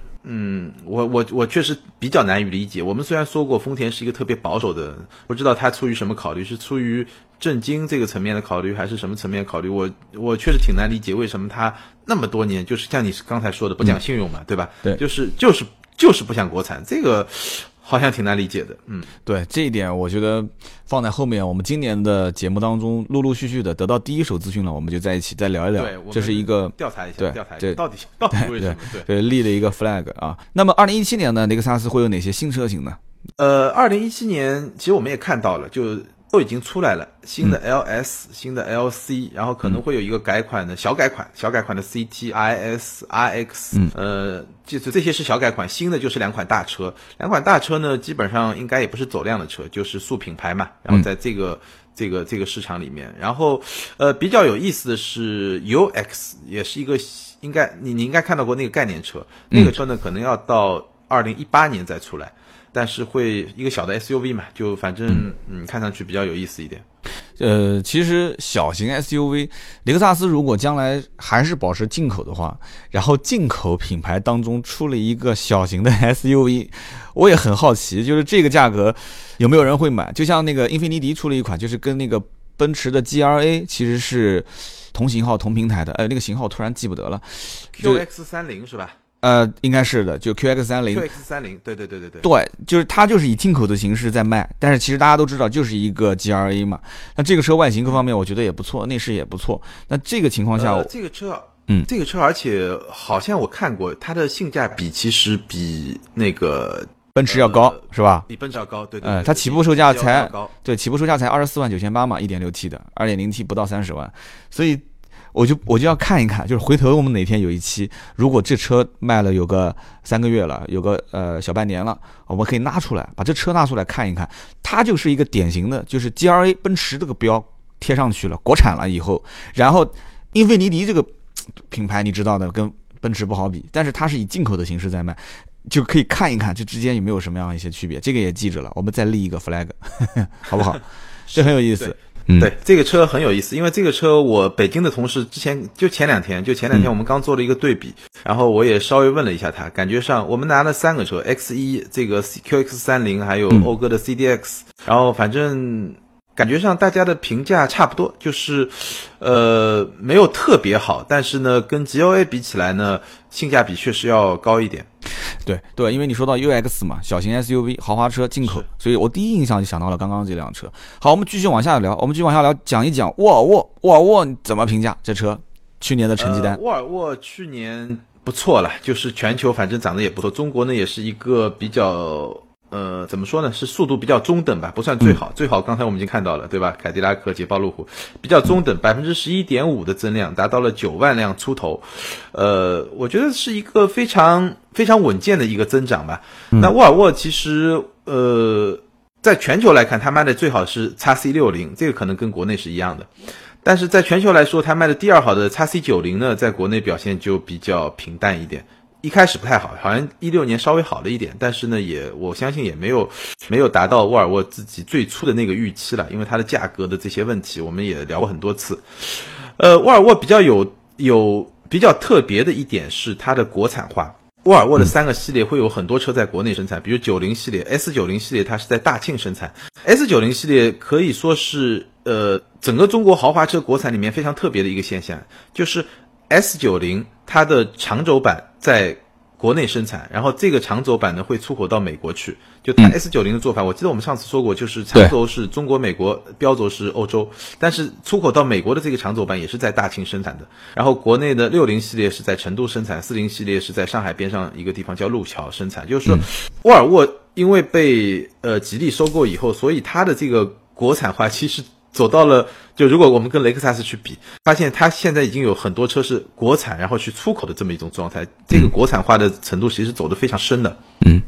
我我我确实比较难以理解。我们虽然说过丰田是一个特别保守的，不知道他出于什么考虑，是出于。震惊这个层面的考虑还是什么层面考虑？我我确实挺难理解为什么他那么多年就是像你刚才说的不讲信用嘛，对吧？对，就是就是就是不想国产，这个好像挺难理解的。嗯，对这一点，我觉得放在后面，我们今年的节目当中，陆陆续续的得到第一手资讯了，我们就在一起再聊一聊。对，这是一个调查一下，对调查对到底到底为什么？对对，立了一个 flag 啊。那么，二零一七年呢，雷克萨斯会有哪些新车型呢？呃，二零一七年其实我们也看到了，就。都已经出来了，新的 LS，新的 LC，然后可能会有一个改款的小改款，小改款的 CT、IS、RX，呃，就是这些是小改款，新的就是两款大车，两款大车呢，基本上应该也不是走量的车，就是速品牌嘛，然后在这个这个这个市场里面，然后呃比较有意思的是 UX，也是一个应该你你应该看到过那个概念车，那个车呢可能要到二零一八年再出来。但是会一个小的 SUV 嘛，就反正嗯，看上去比较有意思一点。呃，其实小型 SUV，雷克萨斯如果将来还是保持进口的话，然后进口品牌当中出了一个小型的 SUV，我也很好奇，就是这个价格有没有人会买？就像那个英菲尼迪出了一款，就是跟那个奔驰的 GLA 其实是同型号、同平台的，呃，那个型号突然记不得了，QX 三零是吧？呃，应该是的，就 QX 三零，QX 三零，对对对对对，对，就是它就是以进口的形式在卖，但是其实大家都知道，就是一个 GRA 嘛。那这个车外形各方面我觉得也不错，内饰也不错。那这个情况下，这个车，嗯，这个车，而且好像我看过它的性价比，其实比那个奔驰要高，是吧？比奔驰要高，对对。它起步售价才对，起步售价才二十四万九千八嘛，一点六 T 的，二点零 T 不到三十万，所以。我就我就要看一看，就是回头我们哪天有一期，如果这车卖了有个三个月了，有个呃小半年了，我们可以拉出来，把这车拿出来看一看，它就是一个典型的，就是 G R A 奔驰这个标贴上去了，国产了以后，然后英菲尼迪这个品牌你知道的，跟奔驰不好比，但是它是以进口的形式在卖，就可以看一看这之间有没有什么样一些区别，这个也记着了，我们再立一个 flag，好不好？这很有意思。对这个车很有意思，因为这个车我北京的同事之前就前两天就前两天我们刚做了一个对比，然后我也稍微问了一下他，感觉上我们拿了三个车 X 一这个 QX 三零还有讴歌的 CDX，然后反正。感觉上大家的评价差不多，就是，呃，没有特别好，但是呢，跟 G L A 比起来呢，性价比确实要高一点。对对，因为你说到 U X 嘛，小型 S U V 豪华车进口，所以我第一印象就想到了刚刚这辆车。好，我们继续往下聊，我们继续往下聊，讲一讲沃尔沃，沃尔沃怎么评价这车？去年的成绩单？沃尔沃去年不错了，就是全球反正涨得也不错，中国呢也是一个比较。呃，怎么说呢？是速度比较中等吧，不算最好。最好刚才我们已经看到了，对吧？凯迪拉克、捷豹、路虎比较中等，百分之十一点五的增量，达到了九万辆出头。呃，我觉得是一个非常非常稳健的一个增长吧。那沃尔沃其实呃，在全球来看，它卖的最好是 x C 六零，这个可能跟国内是一样的。但是在全球来说，它卖的第二好的 x C 九零呢，在国内表现就比较平淡一点。一开始不太好，好像一六年稍微好了一点，但是呢，也我相信也没有没有达到沃尔沃自己最初的那个预期了，因为它的价格的这些问题，我们也聊过很多次。呃，沃尔沃比较有有比较特别的一点是它的国产化。沃尔沃的三个系列会有很多车在国内生产，比如九零系列、S 九零系列，它是在大庆生产。S 九零系列可以说是呃整个中国豪华车国产里面非常特别的一个现象，就是 S 九零它的长轴版。在国内生产，然后这个长轴版呢会出口到美国去。就它 S 九零的做法，我记得我们上次说过，就是长轴是中国、美国，标轴是欧洲，但是出口到美国的这个长轴版也是在大庆生产的。然后国内的六零系列是在成都生产，四零系列是在上海边上一个地方叫路桥生产。就是说，沃尔沃因为被呃吉利收购以后，所以它的这个国产化其实。走到了，就如果我们跟雷克萨斯去比，发现它现在已经有很多车是国产，然后去出口的这么一种状态，这个国产化的程度其实走的非常深的。嗯，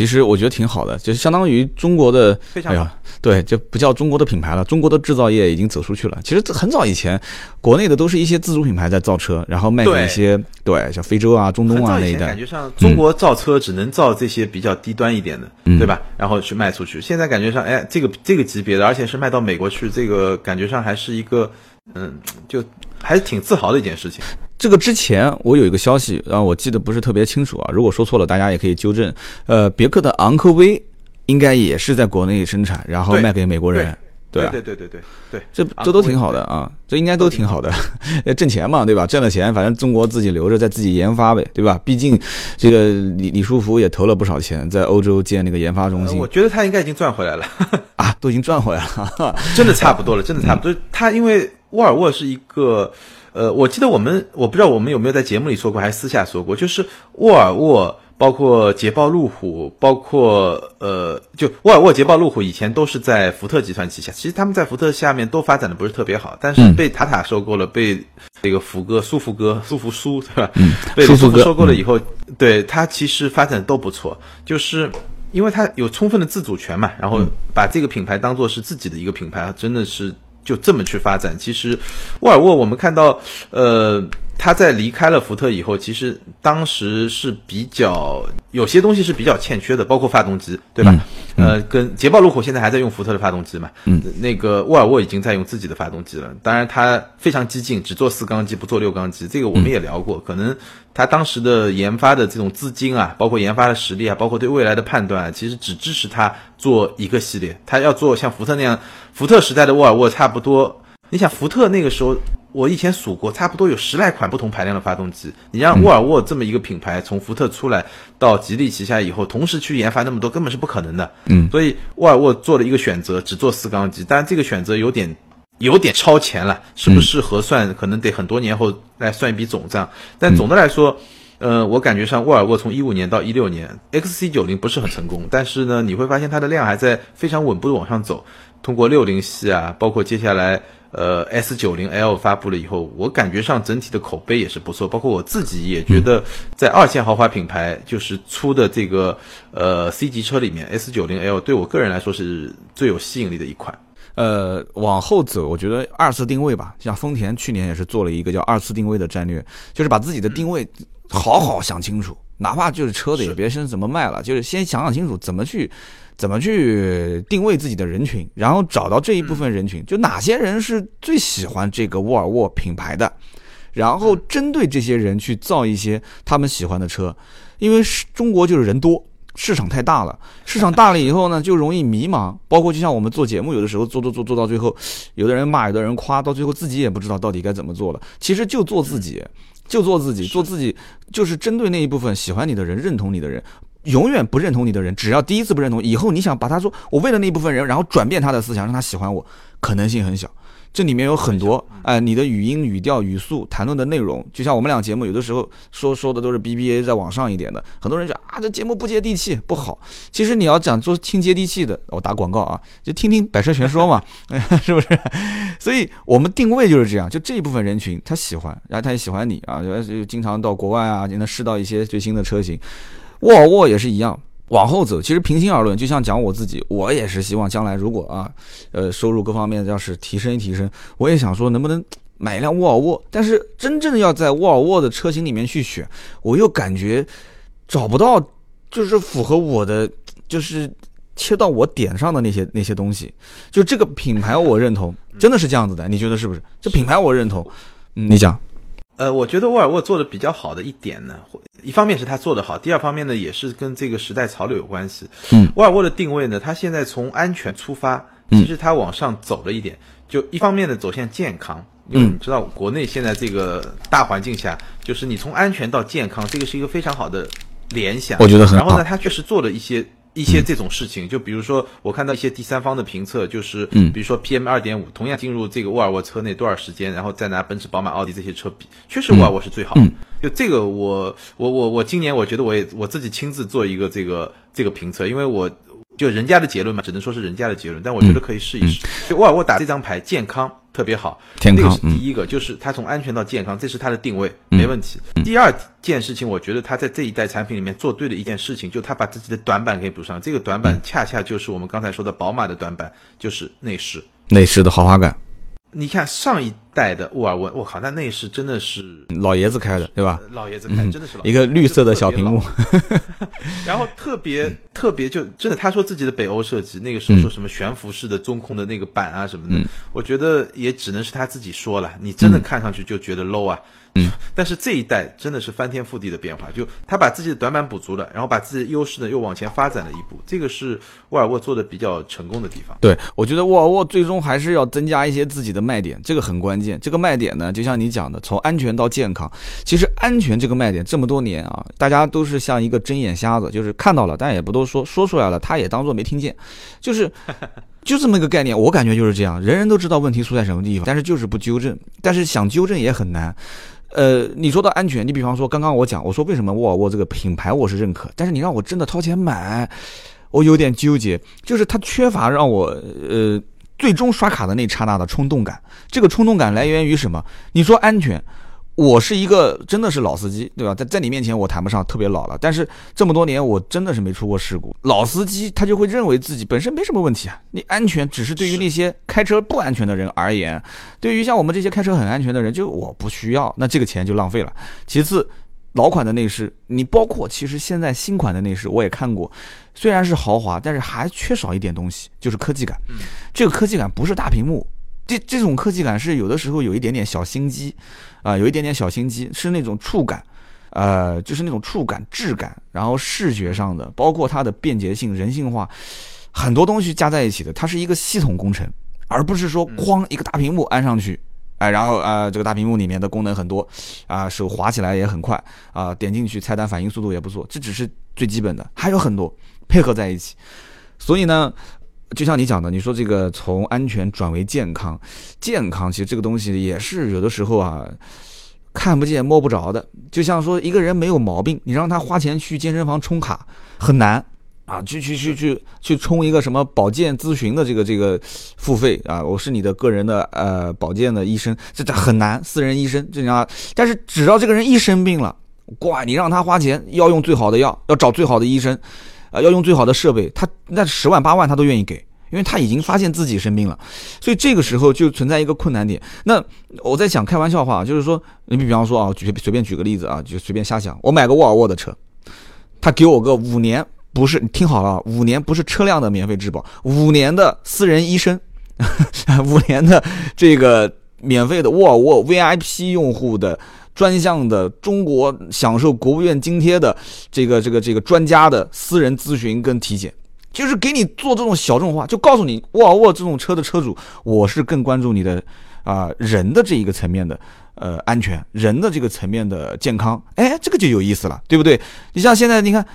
其实我觉得挺好的，就是相当于中国的，哎呀。对，就不叫中国的品牌了，中国的制造业已经走出去了。其实很早以前，国内的都是一些自主品牌在造车，然后卖给一些对，像非洲啊、中东啊那一带。感觉上中国造车只能造这些比较低端一点的，对吧？然后去卖出去。现在感觉上，哎，这个这个级别的，而且是卖到美国去，这个感觉上还是一个，嗯，就还是挺自豪的一件事情。这个之前我有一个消息，然后我记得不是特别清楚啊，如果说错了，大家也可以纠正。呃，别克的昂科威。应该也是在国内生产，然后卖给美国人。对对对对对对，这这都挺好的啊，这应该都挺好的，挣钱嘛，对吧？挣了钱，反正中国自己留着，在自己研发呗，对吧？毕竟这个李李书福也投了不少钱，在欧洲建那个研发中心。我觉得他应该已经赚回来了 啊，都已经赚回来了，真的差不多了，真的差不多。他因为沃尔沃是一个，呃，我记得我们我不知道我们有没有在节目里说过，还是私下说过，就是沃尔沃。包括捷豹路虎，包括呃，就沃尔沃、捷豹路虎以前都是在福特集团旗下。其实他们在福特下面都发展的不是特别好，但是被塔塔收购了，被这个福哥、苏福哥、苏福苏，对吧？嗯，被苏福收购了以后，对他其实发展都不错，就是因为他有充分的自主权嘛，然后把这个品牌当做是自己的一个品牌，真的是就这么去发展。其实沃尔沃，我们看到，呃。他在离开了福特以后，其实当时是比较有些东西是比较欠缺的，包括发动机，对吧？呃，跟捷豹路虎现在还在用福特的发动机嘛？嗯，那个沃尔沃已经在用自己的发动机了。当然，它非常激进，只做四缸机，不做六缸机。这个我们也聊过，可能他当时的研发的这种资金啊，包括研发的实力啊，包括对未来的判断，其实只支持他做一个系列。他要做像福特那样，福特时代的沃尔沃差不多。你想，福特那个时候。我以前数过，差不多有十来款不同排量的发动机。你让沃尔沃这么一个品牌从福特出来到吉利旗下以后，同时去研发那么多，根本是不可能的。嗯，所以沃尔沃做了一个选择，只做四缸机。当然，这个选择有点有点超前了，是不是核算？可能得很多年后来算一笔总账。但总的来说，呃，我感觉上沃尔沃从一五年到一六年，XC 九零不是很成功，但是呢，你会发现它的量还在非常稳步的往上走。通过六零系啊，包括接下来。呃，S 九零 L 发布了以后，我感觉上整体的口碑也是不错，包括我自己也觉得，在二线豪华品牌就是出的这个呃 C 级车里面，S 九零 L 对我个人来说是最有吸引力的一款。呃，往后走，我觉得二次定位吧，像丰田去年也是做了一个叫二次定位的战略，就是把自己的定位好好想清楚，哪怕就是车子也别先怎么卖了，就是先想想清楚怎么去。怎么去定位自己的人群，然后找到这一部分人群，就哪些人是最喜欢这个沃尔沃品牌的，然后针对这些人去造一些他们喜欢的车，因为是中国就是人多，市场太大了，市场大了以后呢，就容易迷茫。包括就像我们做节目，有的时候做做做做到最后，有的人骂，有的人夸，到最后自己也不知道到底该怎么做了。其实就做自己，就做自己，做自己就是针对那一部分喜欢你的人、认同你的人。永远不认同你的人，只要第一次不认同，以后你想把他说我为了那一部分人，然后转变他的思想，让他喜欢我，可能性很小。这里面有很多，哎，你的语音、语调、语速、谈论的内容，就像我们俩节目有的时候说说的都是 BBA 再往上一点的，很多人讲啊，这节目不接地气，不好。其实你要讲做听接地气的，我打广告啊，就听听百车全说嘛，是不是？所以我们定位就是这样，就这一部分人群他喜欢，然后他也喜欢你啊，就经常到国外啊，你能试到一些最新的车型。沃尔沃也是一样，往后走，其实平心而论，就像讲我自己，我也是希望将来如果啊，呃，收入各方面要是提升一提升，我也想说能不能买一辆沃尔沃。但是真正要在沃尔沃的车型里面去选，我又感觉找不到，就是符合我的，就是切到我点上的那些那些东西。就这个品牌我认同，真的是这样子的，你觉得是不是？这品牌我认同，嗯，你讲。呃，我觉得沃尔沃做的比较好的一点呢，一方面是他做得好，第二方面呢也是跟这个时代潮流有关系。嗯，沃尔沃的定位呢，它现在从安全出发，其实它往上走了一点，就一方面呢走向健康，因为你知道国内现在这个大环境下，就是你从安全到健康，这个是一个非常好的联想。我觉得很好。然后呢，它确实做了一些。一些这种事情，就比如说，我看到一些第三方的评测，就是，嗯，比如说 PM 二点五，同样进入这个沃尔沃车内多少时间，然后再拿奔驰、宝马、奥迪这些车比，确实沃尔沃是最好。就这个，我我我我今年我觉得我也我自己亲自做一个这个这个评测，因为我就人家的结论嘛，只能说是人家的结论，但我觉得可以试一试。就沃尔沃打这张牌，健康。特别好，这个是第一个，就是它从安全到健康，这是它的定位，没问题。第二件事情，我觉得它在这一代产品里面做对的一件事情，就它把自己的短板给补上。这个短板恰恰就是我们刚才说的宝马的短板，就是内饰，内饰的豪华感。你看上一代的沃尔沃，我靠，那内饰真的是老爷子开的，对吧？老爷子开，真的是老一个绿色的小屏幕，然后特别特别就真的，他说自己的北欧设计，那个时候说什么悬浮式的中控的那个板啊什么的，我觉得也只能是他自己说了，你真的看上去就觉得 low 啊。嗯，但是这一代真的是翻天覆地的变化，就他把自己的短板补足了，然后把自己的优势呢又往前发展了一步，这个是沃尔沃做的比较成功的地方。对，我觉得沃尔沃最终还是要增加一些自己的卖点，这个很关键。这个卖点呢，就像你讲的，从安全到健康，其实安全这个卖点这么多年啊，大家都是像一个睁眼瞎子，就是看到了，但也不多说，说出来了他也当做没听见，就是就这么一个概念。我感觉就是这样，人人都知道问题出在什么地方，但是就是不纠正，但是想纠正也很难。呃，你说到安全，你比方说刚刚我讲，我说为什么沃尔沃这个品牌我是认可，但是你让我真的掏钱买，我有点纠结，就是它缺乏让我呃最终刷卡的那刹那的冲动感。这个冲动感来源于什么？你说安全。我是一个真的是老司机，对吧？在在你面前我谈不上特别老了，但是这么多年我真的是没出过事故。老司机他就会认为自己本身没什么问题啊，你安全只是对于那些开车不安全的人而言，对于像我们这些开车很安全的人，就我不需要，那这个钱就浪费了。其次，老款的内饰，你包括其实现在新款的内饰我也看过，虽然是豪华，但是还缺少一点东西，就是科技感。这个科技感不是大屏幕。这这种科技感是有的时候有一点点小心机，啊，有一点点小心机，是那种触感，呃，就是那种触感、质感，然后视觉上的，包括它的便捷性、人性化，很多东西加在一起的，它是一个系统工程，而不是说哐一个大屏幕安上去，哎，然后啊，这个大屏幕里面的功能很多，啊，手滑起来也很快，啊，点进去菜单反应速度也不错，这只是最基本的，还有很多配合在一起，所以呢。就像你讲的，你说这个从安全转为健康，健康其实这个东西也是有的时候啊，看不见摸不着的。就像说一个人没有毛病，你让他花钱去健身房充卡很难啊，去去去去去充一个什么保健咨询的这个这个付费啊，我是你的个人的呃保健的医生，这这很难，私人医生这样。但是只要这个人一生病了，乖，你让他花钱要用最好的药，要找最好的医生。啊，要用最好的设备，他那十万八万他都愿意给，因为他已经发现自己生病了，所以这个时候就存在一个困难点。那我在想开玩笑话，就是说，你比方说啊，举随便举个例子啊，就随便瞎想，我买个沃尔沃的车，他给我个五年，不是你听好了，五年不是车辆的免费质保，五年的私人医生，五年的这个免费的沃尔沃 VIP 用户的。专项的中国享受国务院津贴的这个这个这个专家的私人咨询跟体检，就是给你做这种小众化，就告诉你沃尔沃这种车的车主，我是更关注你的啊人的这一个层面的呃安全，人的这个层面的健康，哎，这个就有意思了，对不对？你像现在你看，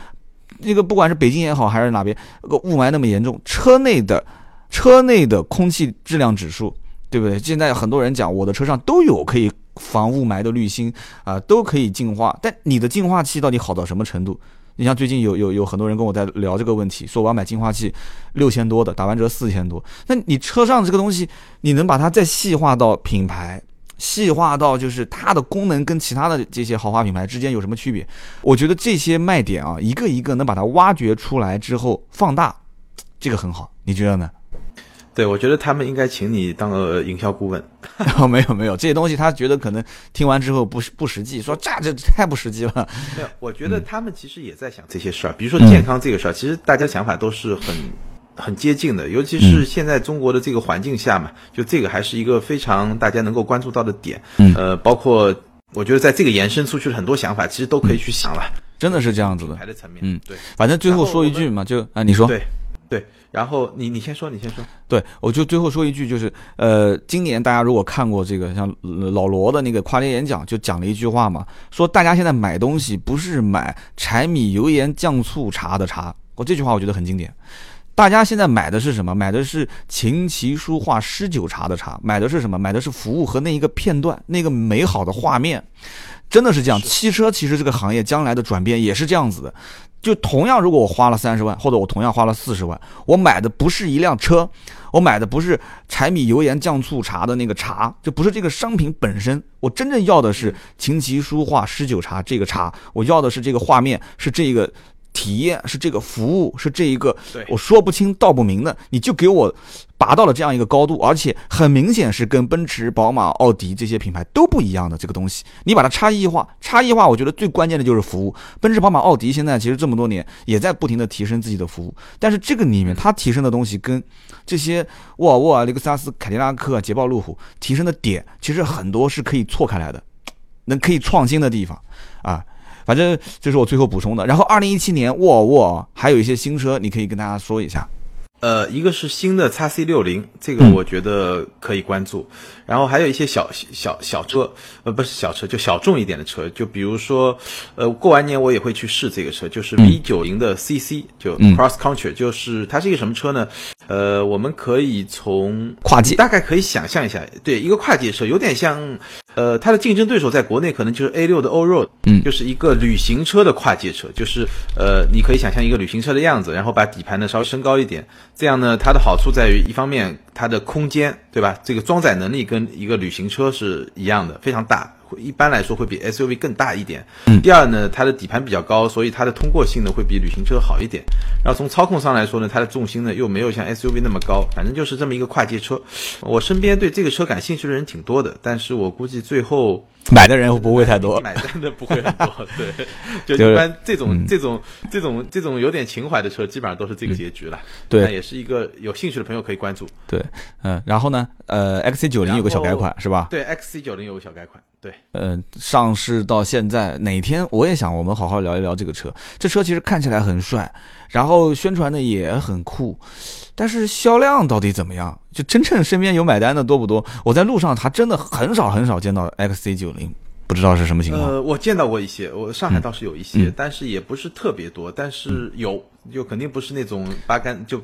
这个不管是北京也好，还是哪边，个雾霾那么严重，车内的车内的空气质量指数，对不对？现在很多人讲我的车上都有可以。防雾霾的滤芯啊，都可以净化，但你的净化器到底好到什么程度？你像最近有有有很多人跟我在聊这个问题，说我要买净化器六千多的，打完折四千多。那你车上这个东西，你能把它再细化到品牌，细化到就是它的功能跟其他的这些豪华品牌之间有什么区别？我觉得这些卖点啊，一个一个能把它挖掘出来之后放大，这个很好，你觉得呢？对，我觉得他们应该请你当个营销顾问。没有没有，这些东西他觉得可能听完之后不不实际，说这这太不实际了。没有，我觉得他们其实也在想这些事儿，比如说健康这个事儿，其实大家想法都是很很接近的，尤其是现在中国的这个环境下嘛，就这个还是一个非常大家能够关注到的点。呃，包括我觉得在这个延伸出去的很多想法，其实都可以去想了。真的是这样子的。牌的层面，嗯，对。反正最后说一句嘛，就啊，你说。对。对，然后你你先说，你先说。对，我就最后说一句，就是呃，今年大家如果看过这个像老罗的那个跨年演讲，就讲了一句话嘛，说大家现在买东西不是买柴米油盐酱醋茶的茶，我这句话我觉得很经典。大家现在买的是什么？买的是琴棋书画诗酒茶的茶，买的是什么？买的是服务和那一个片段，那个美好的画面，真的是这样。汽车其实这个行业将来的转变也是这样子的。就同样，如果我花了三十万，或者我同样花了四十万，我买的不是一辆车，我买的不是柴米油盐酱醋茶的那个茶，就不是这个商品本身。我真正要的是琴棋书画诗酒茶这个茶，我要的是这个画面，是这个。体验，是这个服务，是这一个我说不清道不明的，你就给我拔到了这样一个高度，而且很明显是跟奔驰、宝马、奥迪这些品牌都不一样的这个东西，你把它差异化，差异化，我觉得最关键的就是服务。奔驰、宝马、奥迪现在其实这么多年也在不停的提升自己的服务，但是这个里面它提升的东西跟这些沃尔沃啊、雷克萨斯、凯迪拉克啊、捷豹、路虎提升的点，其实很多是可以错开来的，能可以创新的地方啊。反正这是我最后补充的。然后，二零一七年沃尔沃还有一些新车，你可以跟大家说一下。呃，一个是新的 x C 六零，这个我觉得可以关注。然后还有一些小小小车，呃，不是小车，就小众一点的车，就比如说，呃，过完年我也会去试这个车，就是 V 九零的 CC，就 Cross Country，就是它是一个什么车呢？呃，我们可以从跨界，大概可以想象一下，对，一个跨界车，有点像，呃，它的竞争对手在国内可能就是 A 六的 O Road，嗯，就是一个旅行车的跨界车，就是呃，你可以想象一个旅行车的样子，然后把底盘呢稍微升高一点，这样呢，它的好处在于，一方面它的空间，对吧？这个装载能力跟一个旅行车是一样的，非常大。一般来说会比 SUV 更大一点。第二呢，它的底盘比较高，所以它的通过性呢会比旅行车好一点。然后从操控上来说呢，它的重心呢又没有像 SUV 那么高，反正就是这么一个跨界车。我身边对这个车感兴趣的人挺多的，但是我估计最后买的人不会太多，买单的不会很多。对，就一般这种这种这种这种有点情怀的车，基本上都是这个结局了。对，那也是一个有兴趣的朋友可以关注。对，嗯，然后呢，呃，XC 九零有个小改款是吧？对，XC 九零有个小改款。对，呃，上市到现在哪天我也想我们好好聊一聊这个车。这车其实看起来很帅，然后宣传的也很酷，但是销量到底怎么样？就真正身边有买单的多不多？我在路上还真的很少很少见到 XC 九零。不知道是什么情况。呃，我见到过一些，我上海倒是有一些，但是也不是特别多，但是有，就肯定不是那种八竿 就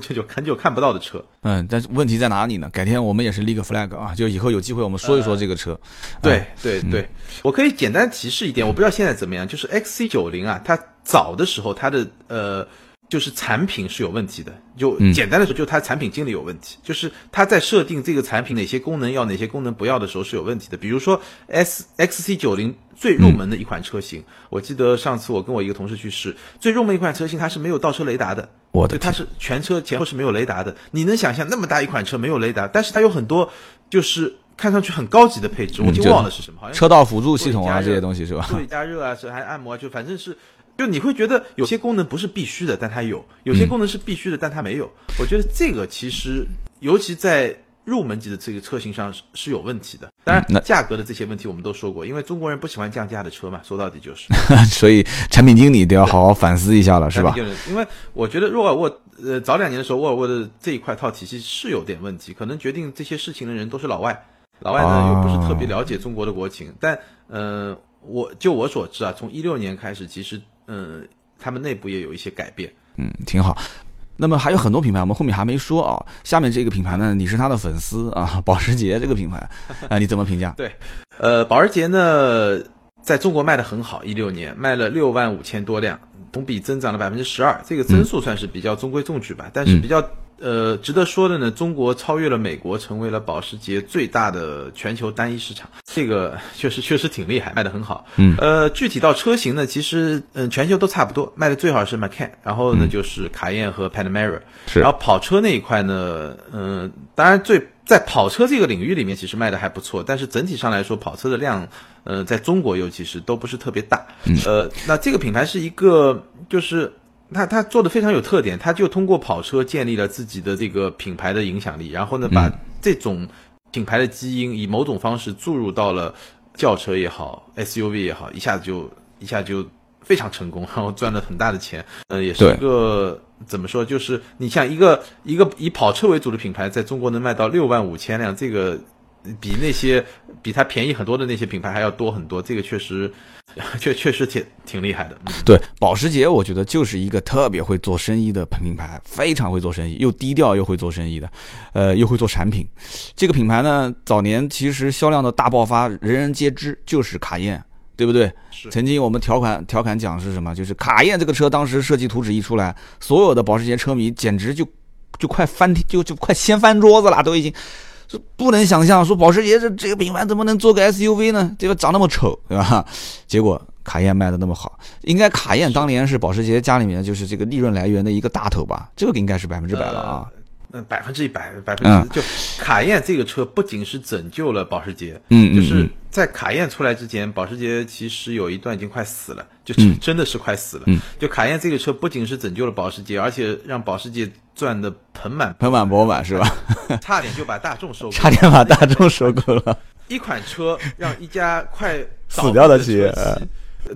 就就看就看不到的车。嗯，但是问题在哪里呢？改天我们也是立个 flag 啊，就以后有机会我们说一说这个车。对对对，我可以简单提示一点，我不知道现在怎么样，就是 XC 九零啊，它早的时候它的呃。就是产品是有问题的，就简单的说，就它产品经理有问题，就是它在设定这个产品哪些功能要，哪些功能不要的时候是有问题的。比如说 S X C 九零最入门的一款车型，我记得上次我跟我一个同事去试，最入门一款车型它是没有倒车雷达的，我的它是全车前后是没有雷达的。你能想象那么大一款车没有雷达，但是它有很多就是看上去很高级的配置，我已经忘了是什么，好像车道辅助系统啊这些东西是吧？座椅加热啊，是还按摩，就反正是。就你会觉得有些功能不是必须的，但它有；有些功能是必须的，但它没有。我觉得这个其实，尤其在入门级的这个车型上是是有问题的。当然，价格的这些问题我们都说过，因为中国人不喜欢降价的车嘛，说到底就是。所以产品经理得要好好反思一下了，是吧？因为我觉得沃尔沃，呃，早两年的时候，沃尔沃的这一块套体系是有点问题，可能决定这些事情的人都是老外，老外呢又不是特别了解中国的国情。但，呃，我就我所知啊，从一六年开始，其实。嗯，他们内部也有一些改变，嗯，挺好。那么还有很多品牌，我们后面还没说啊。下面这个品牌呢，你是他的粉丝啊，保时捷这个品牌，啊，你怎么评价？对，呃，保时捷呢，在中国卖的很好，一六年卖了六万五千多辆，同比增长了百分之十二，这个增速算是比较中规中矩吧。但是比较。呃，值得说的呢，中国超越了美国，成为了保时捷最大的全球单一市场，这个确实确实挺厉害，卖的很好。嗯，呃，具体到车型呢，其实嗯，全球都差不多，卖的最好是 Macan，然后呢就是卡宴和 Panamera，是。然后跑车那一块呢，嗯，当然最在跑车这个领域里面，其实卖的还不错，但是整体上来说，跑车的量，呃，在中国尤其是都不是特别大。呃，那这个品牌是一个就是。他他做的非常有特点，他就通过跑车建立了自己的这个品牌的影响力，然后呢，把这种品牌的基因以某种方式注入到了轿车也好，SUV 也好，一下子就一下就非常成功，然后赚了很大的钱。呃，也是一个怎么说，就是你像一个一个以跑车为主的品牌，在中国能卖到六万五千辆，这个。比那些比它便宜很多的那些品牌还要多很多，这个确实，确确实挺挺厉害的。对，保时捷我觉得就是一个特别会做生意的品牌，非常会做生意，又低调又会做生意的，呃，又会做产品。这个品牌呢，早年其实销量的大爆发，人人皆知，就是卡宴，对不对？是。曾经我们调侃调侃讲是什么？就是卡宴这个车当时设计图纸一出来，所有的保时捷车迷简直就就快翻天就就快掀翻桌子了，都已经。不能想象说保时捷这这个品牌怎么能做个 SUV 呢？对吧？长那么丑，对吧？结果卡宴卖的那么好，应该卡宴当年是保时捷家里面就是这个利润来源的一个大头吧？这个应该是百分之百了啊。嗯，百分之一百，百分之就卡宴这个车不仅是拯救了保时捷，嗯就是在卡宴出来之前，保时捷其实有一段已经快死了，就真的是快死了。嗯，就卡宴这个车不仅是拯救了保时捷，而且让保时捷赚的盆满盆满钵满，是吧？差点就把大众收购，差点把大众收购了。一款车让一家快死掉的企业。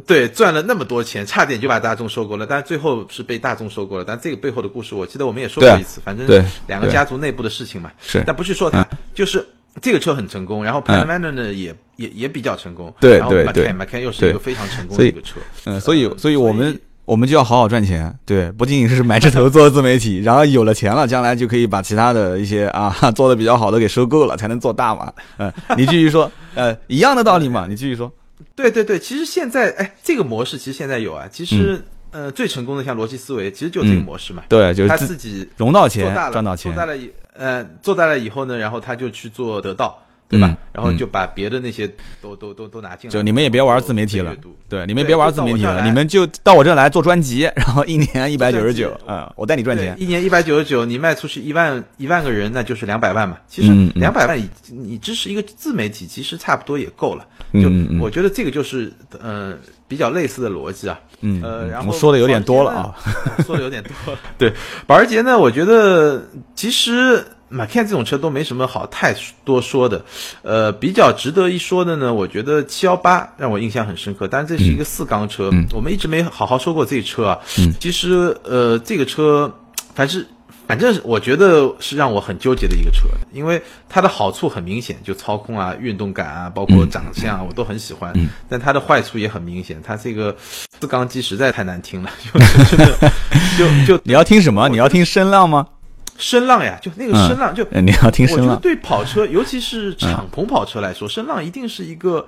对，赚了那么多钱，差点就把大众收购了，但最后是被大众收购了。但这个背后的故事，我记得我们也说过一次，反正两个家族内部的事情嘛。是，但不去说它，就是这个车很成功，然后 Panamera 呢也也也比较成功。对对对，Macan 又是一个非常成功的一个车。嗯，所以所以我们我们就要好好赚钱，对，不仅仅是埋着头做自媒体，然后有了钱了，将来就可以把其他的一些啊 做的比较好的给收购了，才能做大嘛。嗯，你继续说，呃，一样的道理嘛，你继续说。对对对，其实现在哎，这个模式其实现在有啊。其实呃，最成功的像逻辑思维，其实就这个模式嘛。对，就是他自己融到钱，赚到钱，做大了以呃做大了以后呢，然后他就去做得到。对吧？然后就把别的那些都都都都拿进来。就你们也别玩自媒体了，对，你们别玩自媒体了，你们就到我这来做专辑，然后一年 一百九十九，嗯，我带你赚钱。一年一百九十九，你卖出去一万一万个人，那就是两百万嘛。其实两百万，你支持一个自媒体，其实差不多也够了。就我觉得这个就是呃比较类似的逻辑啊。嗯，呃，然后说的有点多了啊，说的有点多。对，保时捷呢，我觉得其实。马 can 这种车都没什么好太多说的，呃，比较值得一说的呢，我觉得七幺八让我印象很深刻，但是这是一个四缸车，我们一直没好好说过这车啊。嗯其实，呃，这个车，反正反正我觉得是让我很纠结的一个车，因为它的好处很明显，就操控啊、运动感啊，包括长相啊，我都很喜欢。但它的坏处也很明显，它这个四缸机实在太难听了，真的。就就你要听什么？你要听声浪吗？声浪呀，就那个声浪，就你要听声浪。对跑车，尤其是敞篷跑车来说，声浪一定是一个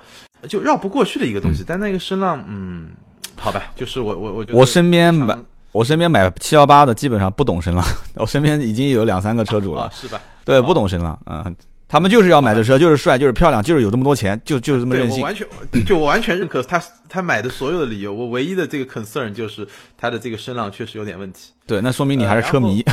就绕不过去的一个东西。但那个声浪，嗯，好吧，就是我我我我身边买我身边买七幺八的基本上不懂声浪，我身边已经有两三个车主了，是吧？对，不懂声浪，嗯。他们就是要买的车，就是帅，就是漂亮，就是有这么多钱，就就是这么任性。我完全 就我完全认可他他买的所有的理由。我唯一的这个 concern 就是他的这个声浪确实有点问题。对，那说明你还是车迷。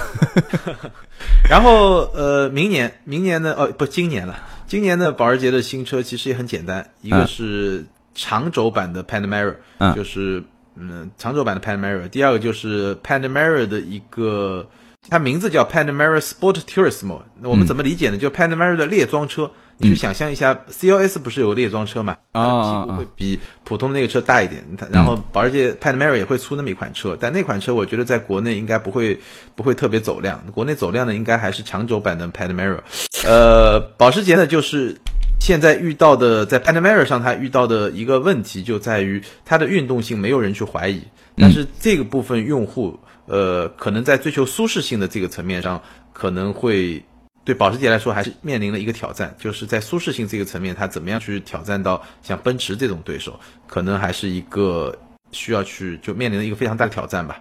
然后 呃，明年明年呢？哦，不，今年了。今年的保时捷的新车其实也很简单，一个是长轴版的 Panamera，嗯就是嗯长轴版的 Panamera。第二个就是 Panamera 的一个。它名字叫 Panamera Sport Turismo，那我们怎么理解呢？就 Panamera 的列装车，你去想象一下，CLS 不是有列装车嘛？啊，屁股会比普通的那个车大一点。它然后保时捷 Panamera 也会出那么一款车，但那款车我觉得在国内应该不会不会特别走量。国内走量的应该还是长轴版的 Panamera。呃，保时捷呢，就是现在遇到的在 Panamera 上它遇到的一个问题就在于它的运动性没有人去怀疑，但是这个部分用户。呃，可能在追求舒适性的这个层面上，可能会对保时捷来说还是面临了一个挑战，就是在舒适性这个层面，它怎么样去挑战到像奔驰这种对手，可能还是一个需要去就面临的一个非常大的挑战吧。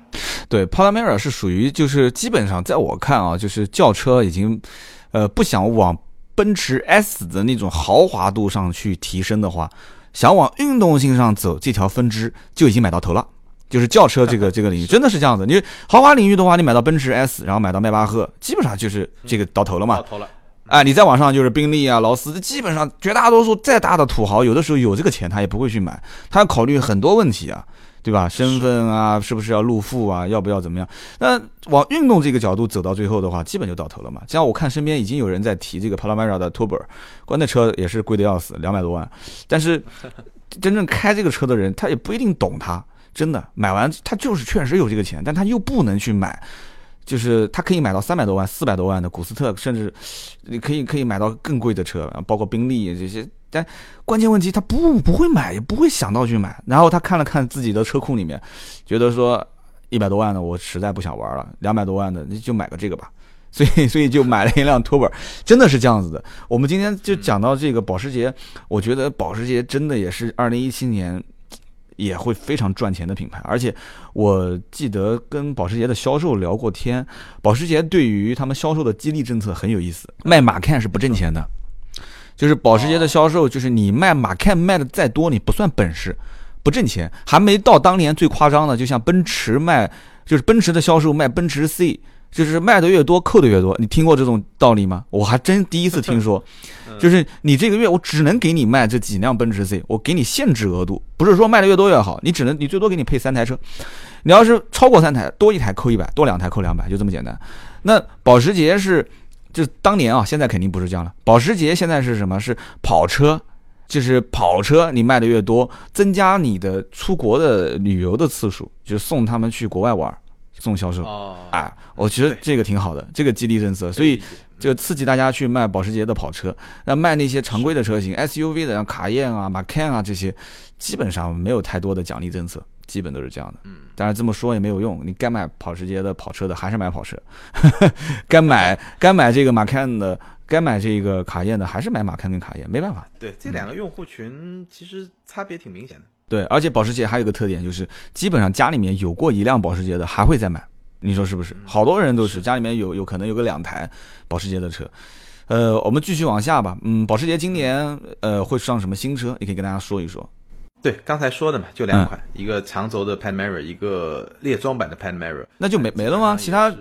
对，Panamera 是属于就是基本上在我看啊，就是轿车已经呃不想往奔驰 S 的那种豪华度上去提升的话，想往运动性上走，这条分支就已经买到头了。就是轿车这个 这个领域真的是这样子，你豪华领域的话，你买到奔驰 S，然后买到迈巴赫，基本上就是这个到头了嘛。到头了。哎，你再往上就是宾利啊、劳斯，基本上绝大多数再大的土豪，有的时候有这个钱他也不会去买，他要考虑很多问题啊，对吧？身份啊，是不是要入富啊？要不要怎么样？那往运动这个角度走到最后的话，基本就到头了嘛。像我看身边已经有人在提这个 Panamera 的 Turbo，关那车也是贵的要死，两百多万。但是 真正开这个车的人，他也不一定懂它。真的买完，他就是确实有这个钱，但他又不能去买，就是他可以买到三百多万、四百多万的古斯特，甚至你可以可以买到更贵的车，包括宾利这些。但关键问题他不不会买，也不会想到去买。然后他看了看自己的车库里面，觉得说一百多万的我实在不想玩了，两百多万的你就买个这个吧。所以 所以就买了一辆 Turbo，真的是这样子的。我们今天就讲到这个保时捷，我觉得保时捷真的也是二零一七年。也会非常赚钱的品牌。而且我记得跟保时捷的销售聊过天，保时捷对于他们销售的激励政策很有意思，卖马 can 是不挣钱的，就是保时捷的销售，就是你卖马 can 卖的再多，你不算本事，不挣钱，还没到当年最夸张的，就像奔驰卖，就是奔驰的销售卖奔驰 C。就是卖的越多，扣的越多。你听过这种道理吗？我还真第一次听说。就是你这个月我只能给你卖这几辆奔驰 C，我给你限制额度，不是说卖的越多越好，你只能你最多给你配三台车。你要是超过三台，多一台扣一百，多两台扣两百，就这么简单。那保时捷是，就当年啊，现在肯定不是这样了。保时捷现在是什么？是跑车，就是跑车，你卖的越多，增加你的出国的旅游的次数，就送他们去国外玩。送销售啊，我觉得这个挺好的，这个激励政策，所以就刺激大家去卖保时捷的跑车。那卖那些常规的车型，SUV 的，像卡宴啊、马 can 啊这些，基本上没有太多的奖励政策，基本都是这样的。嗯，但是这么说也没有用，你该买保时捷的跑车的还是买跑车，该买 该买这个马 can 的，该买这个卡宴的还是买马 can 跟卡宴，没办法。对，这两个用户群其实差别挺明显的。对，而且保时捷还有个特点，就是基本上家里面有过一辆保时捷的，还会再买。你说是不是？好多人都是家里面有有可能有个两台保时捷的车。呃，我们继续往下吧。嗯，保时捷今年呃会上什么新车？你可以跟大家说一说。对，刚才说的嘛，就两款，一个长轴的 Panamera，一个列装版的 Panamera。那就没没了吗？其他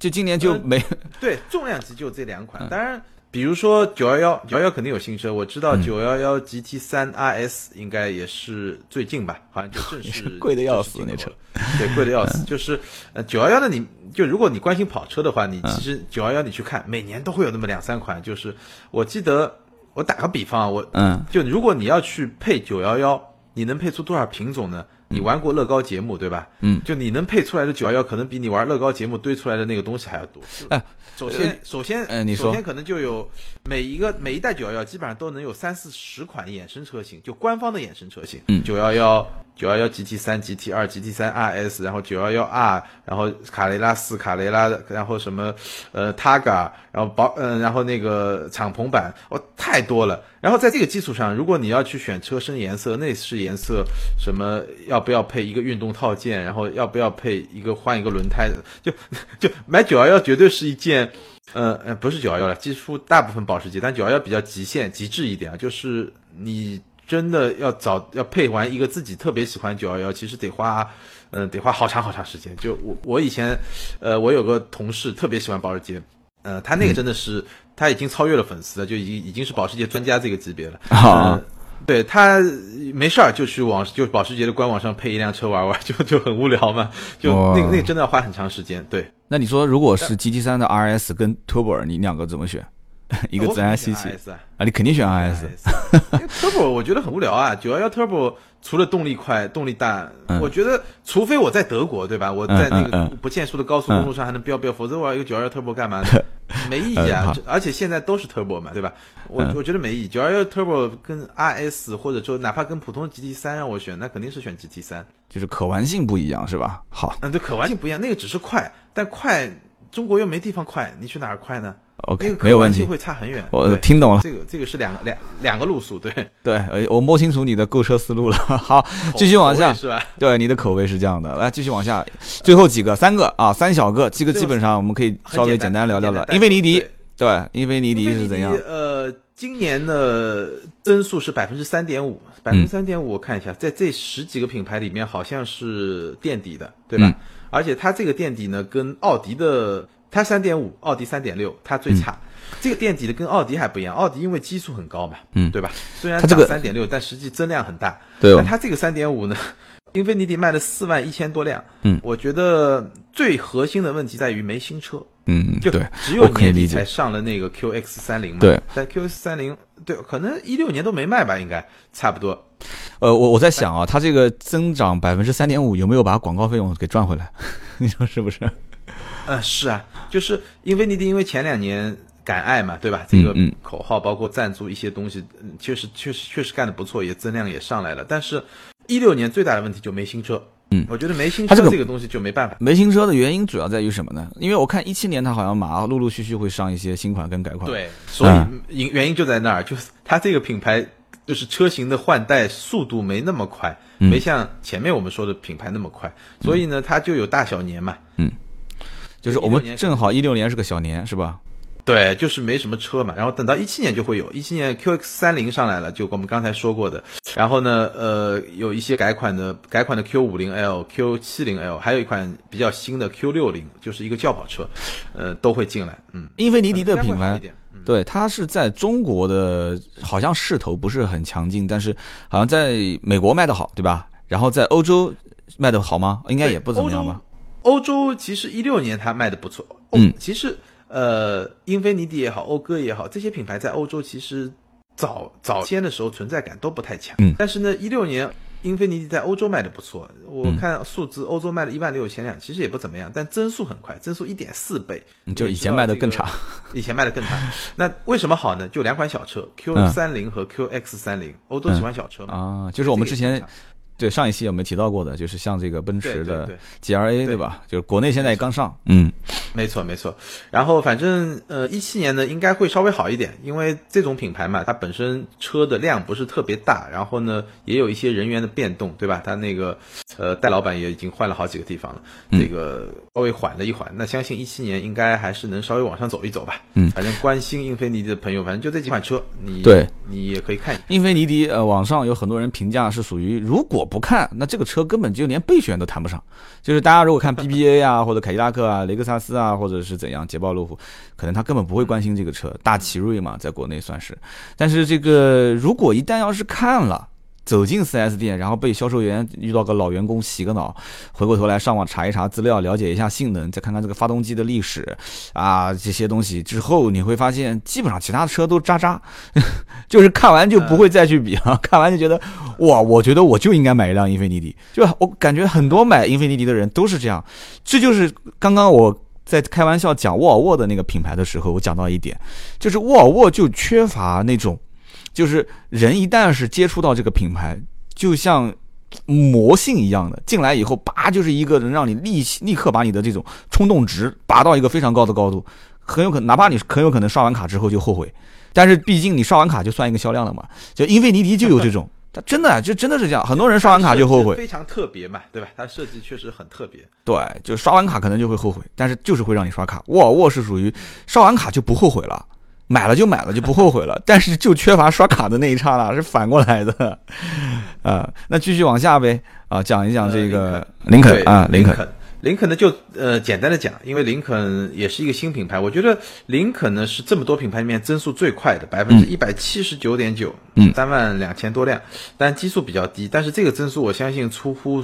就今年就没？对，重量级就这两款，当然。比如说九幺幺，九幺幺肯定有新车。我知道九幺幺 GT 三 RS 应该也是最近吧，好像就正式 贵的要死那车，对，贵的要死。就是呃九幺幺的，你就如果你关心跑车的话，你其实九幺幺你去看，每年都会有那么两三款。就是我记得，我打个比方，我嗯，就如果你要去配九幺幺，你能配出多少品种呢？你玩过乐高节目对吧？嗯，就你能配出来的九幺幺，可能比你玩乐高节目堆出来的那个东西还要多。哎，首先，首先，嗯，你说，首先可能就有每一个每一代九幺幺，基本上都能有三四十款衍生车型，就官方的衍生车型。嗯，九幺幺。九幺幺 GT 三、GT 二、GT 三 RS，然后九幺幺 R，然后卡雷拉四、卡雷拉，然后什么呃 Targa，然后保嗯，然后那个敞篷版，哦，太多了。然后在这个基础上，如果你要去选车身颜色、内饰颜色，什么要不要配一个运动套件，然后要不要配一个换一个轮胎，就就买九幺幺绝对是一件，呃呃，不是九幺幺了，几乎大部分保时捷，但九幺幺比较极限、极致一点啊，就是你。真的要找要配完一个自己特别喜欢九幺幺，其实得花，嗯，得花好长好长时间。就我我以前，呃，我有个同事特别喜欢保时捷，呃，他那个真的是他已经超越了粉丝了，就已经已经是保时捷专家这个级别了。啊，对他没事儿就去网就保时捷的官网上配一辆车玩玩，就就很无聊嘛。就那个那个真的要花很长时间。对，那你说如果是 GT 三的 RS 跟 Turbo，你两个怎么选？一个自然吸气啊，你肯定选 RS。Turbo 我觉得很无聊啊，九幺幺 Turbo 除了动力快、动力大，我觉得除非我在德国，对吧？我在那个不限速的高速公路上还能飙飙，否则我要一个九幺幺 Turbo 干嘛呢？没意义啊！而且现在都是 Turbo 嘛，对吧？我我觉得没意义。九幺幺 Turbo 跟 RS 或者说哪怕跟普通的 GT 三让我选，那肯定是选 GT 三，就是可玩性不一样，是吧？好，嗯，对，可玩性不一样，那个只是快，但快中国又没地方快，你去哪儿快呢？OK，没有问题，会差很远。我听懂了，这个这个是两个两两个路数，对对，呃，我摸清楚你的购车思路了。好，继续往下，是吧？对，你的口味是这样的，来继续往下，最后几个，三个啊，三小个，这个基本上我们可以稍微简单聊聊了。英菲尼迪，对，英菲尼迪是怎样？呃，今年的增速是百分之三点五，百分之三点五，我看一下，在这十几个品牌里面，好像是垫底的，对吧？而且它这个垫底呢，跟奥迪的。它三点五，奥迪三点六，它最差。这个垫底的跟奥迪还不一样，奥迪因为基数很高嘛，嗯，对吧？虽然涨三点六，但实际增量很大。对。但它这个三点五呢，英菲尼迪卖了四万一千多辆。嗯。我觉得最核心的问题在于没新车。嗯，就只有年底才上了那个 QX 三零嘛。对。在 QX 三零，对，可能一六年都没卖吧，应该差不多。呃，我我在想啊，它这个增长百分之三点五，有没有把广告费用给赚回来？你说是不是？呃，是啊，就是因为你的，因为前两年敢爱嘛，对吧？这个口号包括赞助一些东西，确实确实确实干的不错，也增量也上来了。但是，一六年最大的问题就没新车。嗯，我觉得没新车这个东西就没办法。没新车的原因主要在于什么呢？因为我看一七年它好像马上陆陆续续会上一些新款跟改款。对，所以因原因就在那儿，就是它这个品牌就是车型的换代速度没那么快，没像前面我们说的品牌那么快，所以呢，它就有大小年嘛。嗯，就是我们正好一六年是个小年，是吧？对，就是没什么车嘛，然后等到一七年就会有，一七年 QX 三零上来了，就我们刚才说过的，然后呢，呃，有一些改款的改款的 Q 五零 L、Q 七零 L，还有一款比较新的 Q 六零，就是一个轿跑车，呃，都会进来。嗯，英菲尼迪的品牌，对，它是在中国的，好像势头不是很强劲，但是好像在美国卖的好，对吧？然后在欧洲卖的好吗？应该也不怎么样吧。欧洲其实一六年它卖的不错，嗯，其实。呃，英菲尼迪也好，讴歌也好，这些品牌在欧洲其实早早先的时候存在感都不太强。嗯。但是呢，一六年英菲尼迪在欧洲卖的不错，我看数字，欧洲卖了一万六千辆，其实也不怎么样，但增速很快，增速一点四倍。就以前卖的更差。以前卖的更差。那为什么好呢？就两款小车，Q 三零和 QX 三零，欧洲喜欢小车嘛。啊，就是我们之前。对上一期有没有提到过的，就是像这个奔驰的 G R A 对吧？就是国内现在也刚上，嗯，没错没错。然后反正呃一七年呢应该会稍微好一点，因为这种品牌嘛，它本身车的量不是特别大，然后呢也有一些人员的变动，对吧？它那个呃戴老板也已经换了好几个地方了，这个稍微缓了一缓。那相信一七年应该还是能稍微往上走一走吧。嗯，反正关心英菲尼迪的朋友，反正就这几款车，你对，你也可以看。英菲尼迪呃网上有很多人评价是属于如果。不看，那这个车根本就连备选都谈不上。就是大家如果看 BBA 啊，或者凯迪拉克啊、雷克萨斯啊，或者是怎样，捷豹路虎，可能他根本不会关心这个车。大奇瑞嘛，在国内算是。但是这个如果一旦要是看了，走进 4S 店，然后被销售员遇到个老员工洗个脑，回过头来上网查一查资料，了解一下性能，再看看这个发动机的历史啊这些东西之后，你会发现基本上其他的车都渣渣，就是看完就不会再去比了。看完就觉得哇，我觉得我就应该买一辆英菲尼迪。就我感觉很多买英菲尼迪的人都是这样。这就是刚刚我在开玩笑讲沃尔沃的那个品牌的时候，我讲到一点，就是沃尔沃就缺乏那种。就是人一旦是接触到这个品牌，就像魔性一样的进来以后，叭就是一个能让你立立刻把你的这种冲动值拔到一个非常高的高度，很有可能哪怕你很有可能刷完卡之后就后悔，但是毕竟你刷完卡就算一个销量了嘛。就英菲尼迪就有这种，它真的就真的是这样，很多人刷完卡就后悔，非常特别嘛，对吧？它设计确实很特别。对，就刷完卡可能就会后悔，但是就是会让你刷卡。沃尔沃是属于刷完卡就不后悔了。买了就买了就不后悔了，但是就缺乏刷卡的那一刹那，是反过来的，啊，那继续往下呗，啊，讲一讲这个林肯啊，林肯，林肯呢就呃简单的讲，因为林肯也是一个新品牌，我觉得林肯呢是这么多品牌里面增速最快的，百分之一百七十九点九，嗯，三万两千多辆，但基数比较低，但是这个增速我相信出乎。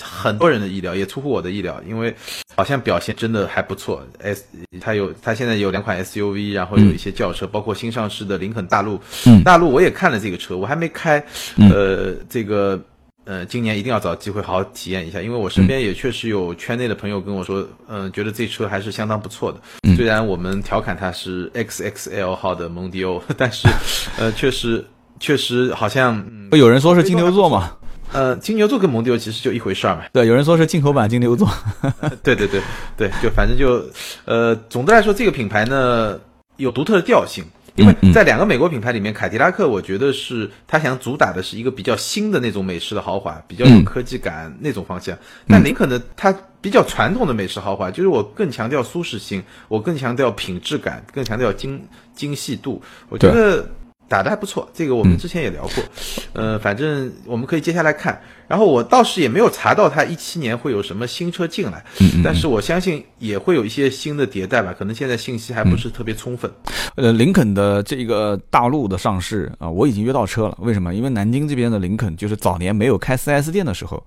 很多人的意料，也出乎我的意料，因为好像表现真的还不错。S 它有，它现在有两款 SUV，然后有一些轿车，包括新上市的林肯大陆。大陆我也看了这个车，我还没开。呃，这个呃，今年一定要找机会好好体验一下，因为我身边也确实有圈内的朋友跟我说，嗯，觉得这车还是相当不错的。虽然我们调侃它是 XXL 号的蒙迪欧，但是呃，确实确实好像有人说是金牛座嘛。呃，金牛座跟蒙迪欧其实就一回事儿嘛。对，有人说是进口版金牛座。对对对对，就反正就，呃，总的来说，这个品牌呢有独特的调性，因为在两个美国品牌里面，凯迪拉克我觉得是他想主打的是一个比较新的那种美式的豪华，比较有科技感那种方向。但林肯呢，它比较传统的美式豪华，就是我更强调舒适性，我更强调品质感，更强调精精细度。我觉得。打的还不错，这个我们之前也聊过，呃，反正我们可以接下来看。然后我倒是也没有查到它一七年会有什么新车进来，但是我相信也会有一些新的迭代吧，可能现在信息还不是特别充分。呃，林肯的这个大陆的上市啊，我已经约到车了。为什么？因为南京这边的林肯就是早年没有开 4S 店的时候，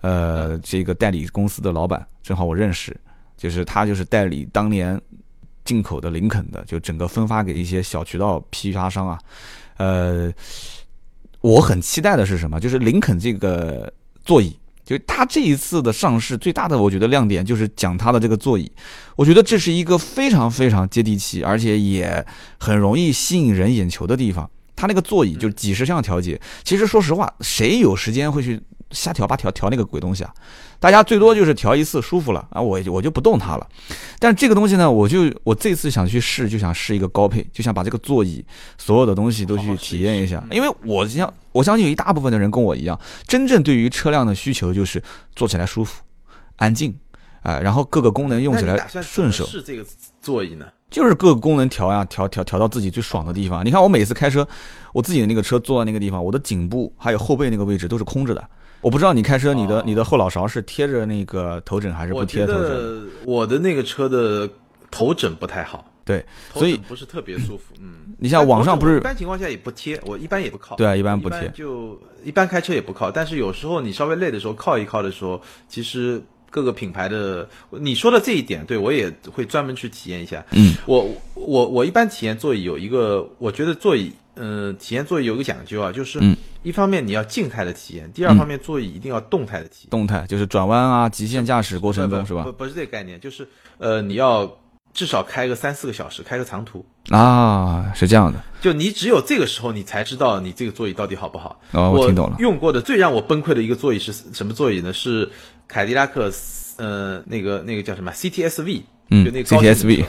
呃，这个代理公司的老板正好我认识，就是他就是代理当年。进口的林肯的，就整个分发给一些小渠道批发商啊，呃，我很期待的是什么？就是林肯这个座椅，就它这一次的上市最大的我觉得亮点就是讲它的这个座椅，我觉得这是一个非常非常接地气，而且也很容易吸引人眼球的地方。它那个座椅就几十项调节，其实说实话，谁有时间会去瞎调吧调调那个鬼东西啊？大家最多就是调一次舒服了啊，我我就不动它了。但这个东西呢，我就我这次想去试，就想试一个高配，就想把这个座椅所有的东西都去体验一下，因为我相我相信有一大部分的人跟我一样，真正对于车辆的需求就是坐起来舒服、安静。啊，然后各个功能用起来顺手。是这个座椅呢？就是各个功能调呀，调调调到自己最爽的地方。你看我每次开车，我自己的那个车坐在那个地方，我的颈部还有后背那个位置都是空着的。我不知道你开车，你的你的后脑勺是贴着那个头枕还是不贴头枕？我的那个车的头枕不太好。对，所以不是特别舒服。嗯，你像网上不是一般情况下也不贴，我一般也不靠。对啊，一般不贴，就一般开车也不靠。但是有时候你稍微累的时候靠一靠的时候，其实。各个品牌的，你说的这一点，对我也会专门去体验一下。嗯，我我我一般体验座椅有一个，我觉得座椅，嗯，体验座椅有个讲究啊，就是一方面你要静态的体验，第二方面座椅一定要动态的体验。动态就是转弯啊，极限驾驶过程中是吧？不不是这个概念，就是呃，你要至少开个三四个小时，开个长途啊，是这样的。就你只有这个时候，你才知道你这个座椅到底好不好。哦，我听懂了。用过的最让我崩溃的一个座椅是什么座椅呢？是。凯迪拉克，呃，那个那个叫什么 CTSV，嗯，就那个 CTSV，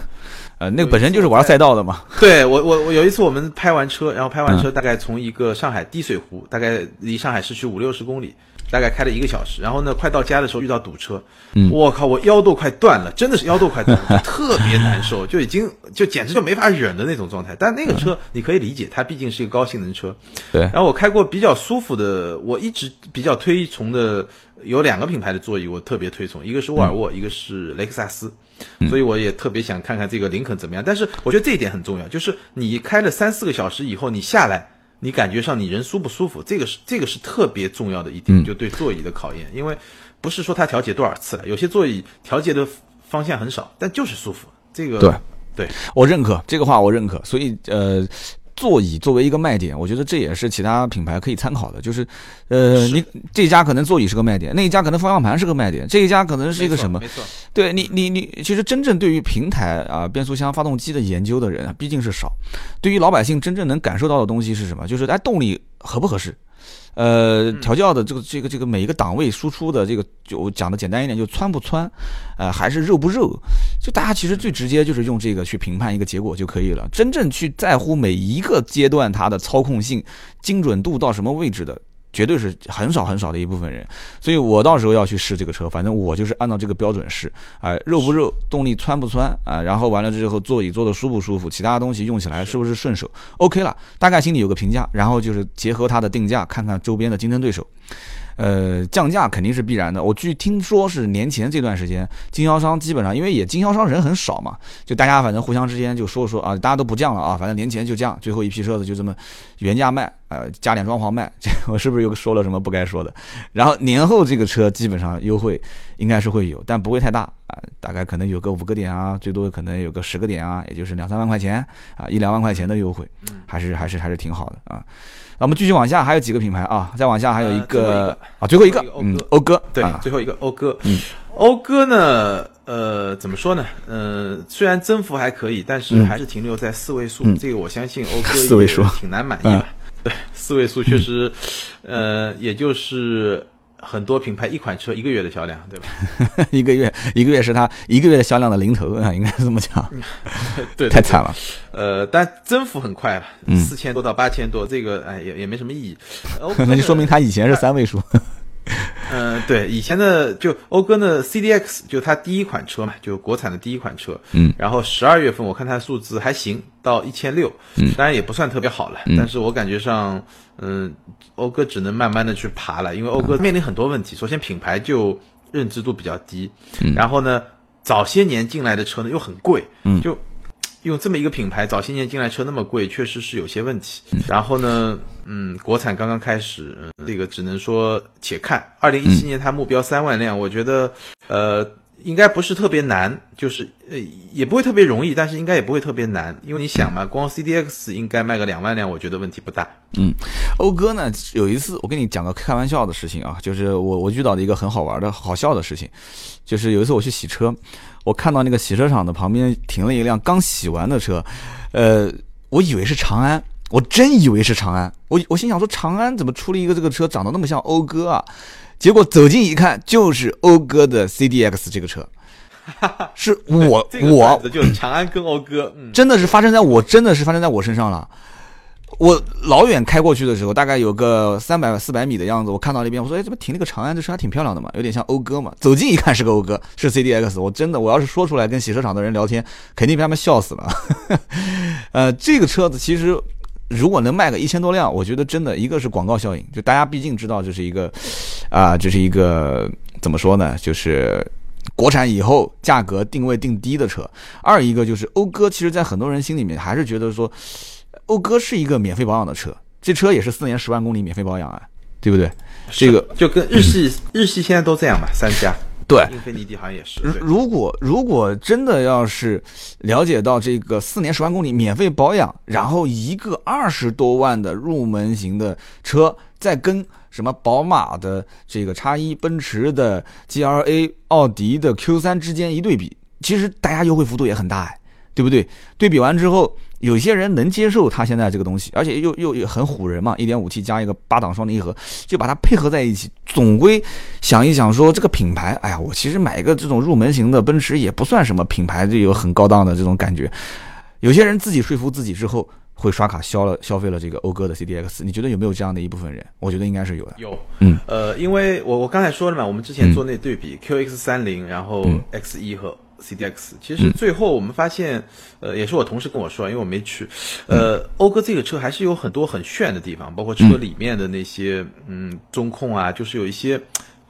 呃，那个本身就是玩赛道的嘛。对我我我有一次我们拍完车，然后拍完车大概从一个上海滴水湖，大概离上海市区五六十公里，大概开了一个小时，然后呢，快到家的时候遇到堵车，我靠，我腰都快断了，真的是腰都快断了，特别难受，就已经就简直就没法忍的那种状态。但那个车你可以理解，它毕竟是一个高性能车。对。然后我开过比较舒服的，我一直比较推崇的。有两个品牌的座椅我特别推崇，一个是沃尔沃，一个是雷克萨斯，所以我也特别想看看这个林肯怎么样。但是我觉得这一点很重要，就是你开了三四个小时以后，你下来，你感觉上你人舒不舒服，这个是这个是特别重要的一点，就对座椅的考验。因为不是说它调节多少次了，有些座椅调节的方向很少，但就是舒服。这个对对，我认可这个话，我认可。所以呃。座椅作为一个卖点，我觉得这也是其他品牌可以参考的。就是，呃，你这家可能座椅是个卖点，那一家可能方向盘是个卖点，这一家可能是一个什么？没错，对你，你，你，其实真正对于平台啊、变速箱、发动机的研究的人啊，毕竟是少。对于老百姓真正能感受到的东西是什么？就是哎，动力合不合适？呃，调教的这个这个这个每一个档位输出的这个，就讲的简单一点，就穿不穿，呃，还是热不热？就大家其实最直接就是用这个去评判一个结果就可以了。真正去在乎每一个阶段它的操控性、精准度到什么位置的。绝对是很少很少的一部分人，所以我到时候要去试这个车，反正我就是按照这个标准试，啊，肉不肉，动力窜不窜啊，然后完了之后座椅坐的舒不舒服，其他东西用起来是不是顺手，OK 了，大概心里有个评价，然后就是结合它的定价，看看周边的竞争对手。呃，降价肯定是必然的。我据听说是年前这段时间，经销商基本上因为也经销商人很少嘛，就大家反正互相之间就说说啊，大家都不降了啊，反正年前就降，最后一批车子就这么原价卖，呃，加点装潢卖。这我是不是又说了什么不该说的？然后年后这个车基本上优惠应该是会有，但不会太大啊，大概可能有个五个点啊，最多可能有个十个点啊，也就是两三万块钱啊，一两万块钱的优惠，还是还是还是挺好的啊。那我们继续往下，还有几个品牌啊？再往下还有一个啊，最后一个，嗯，讴歌，对，最后一个讴歌。嗯，讴歌呢，呃，怎么说呢？呃，虽然增幅还可以，但是还是停留在四位数。这个我相信讴歌四位数挺难满意的。对，四位数确实，呃，也就是。很多品牌一款车一个月的销量，对吧？一个月一个月是它一个月的销量的零头啊，应该是这么讲。对，太惨了。呃，但增幅很快了，四千多到八千多，这个哎也也没什么意义。那就说明它以前是三位数。嗯，对，以前的就讴歌的 CDX 就它第一款车嘛，就国产的第一款车。嗯。然后十二月份我看它数字还行，到一千六，嗯，当然也不算特别好了，但是我感觉上，嗯，讴歌只能慢慢的去爬了，因为讴歌面临很多问题。首先品牌就认知度比较低，然后呢，早些年进来的车呢又很贵，嗯，就。用这么一个品牌，早些年进来车那么贵，确实是有些问题。然后呢，嗯，国产刚刚开始，这个只能说且看。二零一七年它目标三万辆，我觉得，呃，应该不是特别难，就是呃也不会特别容易，但是应该也不会特别难，因为你想嘛，光 C D X 应该卖个两万辆，我觉得问题不大。嗯，讴歌呢，有一次我跟你讲个开玩笑的事情啊，就是我我遇到的一个很好玩的好笑的事情，就是有一次我去洗车。我看到那个洗车场的旁边停了一辆刚洗完的车，呃，我以为是长安，我真以为是长安。我我心想说，长安怎么出了一个这个车长得那么像讴歌啊？结果走近一看，就是讴歌的 CDX 这个车，是我我就是长安跟讴歌，真的是发生在我真的是发生在我身上了。我老远开过去的时候，大概有个三百四百米的样子，我看到那边，我说：“哎，怎么停了个长安？这车还挺漂亮的嘛，有点像讴歌嘛。”走近一看，是个讴歌，是 CDX。我真的，我要是说出来跟洗车场的人聊天，肯定被他们笑死了。呃，这个车子其实如果能卖个一千多辆，我觉得真的一个是广告效应，就大家毕竟知道这是一个啊，这是一个怎么说呢？就是国产以后价格定位定低的车。二一个就是讴歌，其实在很多人心里面还是觉得说。讴歌是一个免费保养的车，这车也是四年十万公里免费保养啊，对不对？这个就跟日系日系现在都这样嘛，三家对，英菲尼迪好像也是。如果如果真的要是了解到这个四年十万公里免费保养，然后一个二十多万的入门型的车，再跟什么宝马的这个叉一、奔驰的 G L A、奥迪的 Q 三之间一对比，其实大家优惠幅度也很大哎，对不对？对比完之后。有些人能接受它现在这个东西，而且又又又很唬人嘛，一点五 T 加一个八档双离合，就把它配合在一起。总归想一想说这个品牌，哎呀，我其实买一个这种入门型的奔驰也不算什么品牌，就有很高档的这种感觉。有些人自己说服自己之后，会刷卡消了消费了这个讴歌的 CDX。你觉得有没有这样的一部分人？我觉得应该是有的。有，嗯，呃，因为我我刚才说了嘛，我们之前做那对比 QX 三零，然后 X 一和。CDX，其实最后我们发现，呃，也是我同事跟我说，因为我没去，呃，讴歌这个车还是有很多很炫的地方，包括车里面的那些，嗯，中控啊，就是有一些，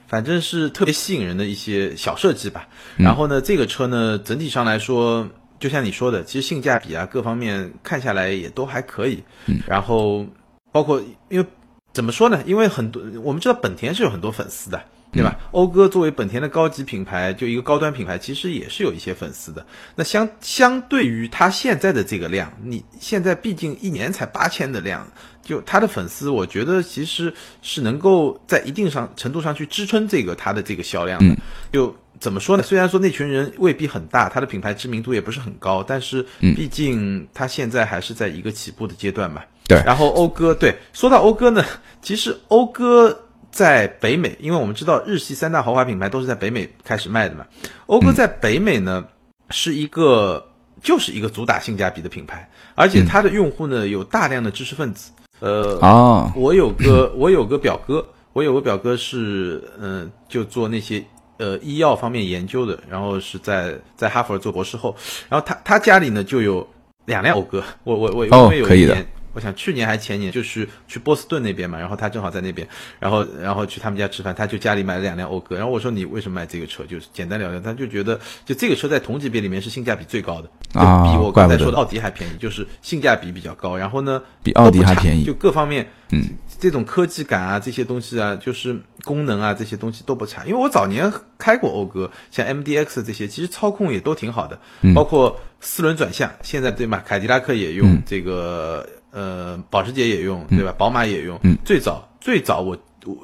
反正是特别吸引人的一些小设计吧。然后呢，这个车呢，整体上来说，就像你说的，其实性价比啊，各方面看下来也都还可以。然后包括因为怎么说呢？因为很多我们知道本田是有很多粉丝的。对吧？讴歌作为本田的高级品牌，就一个高端品牌，其实也是有一些粉丝的。那相相对于它现在的这个量，你现在毕竟一年才八千的量，就它的粉丝，我觉得其实是能够在一定上程度上去支撑这个它的这个销量的。就怎么说呢？虽然说那群人未必很大，它的品牌知名度也不是很高，但是毕竟它现在还是在一个起步的阶段嘛。对。然后讴歌，对，说到讴歌呢，其实讴歌。在北美，因为我们知道日系三大豪华品牌都是在北美开始卖的嘛。讴歌在北美呢，是一个就是一个主打性价比的品牌，而且它的用户呢有大量的知识分子。呃，啊，我有个 我有个表哥，我有个表哥是嗯，就做那些呃医药方面研究的，然后是在在哈佛做博士后，然后他他家里呢就有两辆讴歌，我我我因为有一年。我想去年还前年就是去波士顿那边嘛，然后他正好在那边，然后然后去他们家吃饭，他就家里买了两辆讴歌，然后我说你为什么买这个车？就是简单聊聊，他就觉得就这个车在同级别里面是性价比最高的，就比我刚才说的奥迪还便宜，就是性价比比较高，然后呢比奥迪还便宜，就各方面，嗯，这种科技感啊这些东西啊，就是功能啊这些东西都不差，因为我早年开过讴歌，像 MDX 这些，其实操控也都挺好的，包括四轮转向，现在对吗？凯迪拉克也用这个。呃，保时捷也用，对吧？宝马也用。嗯，最早最早我我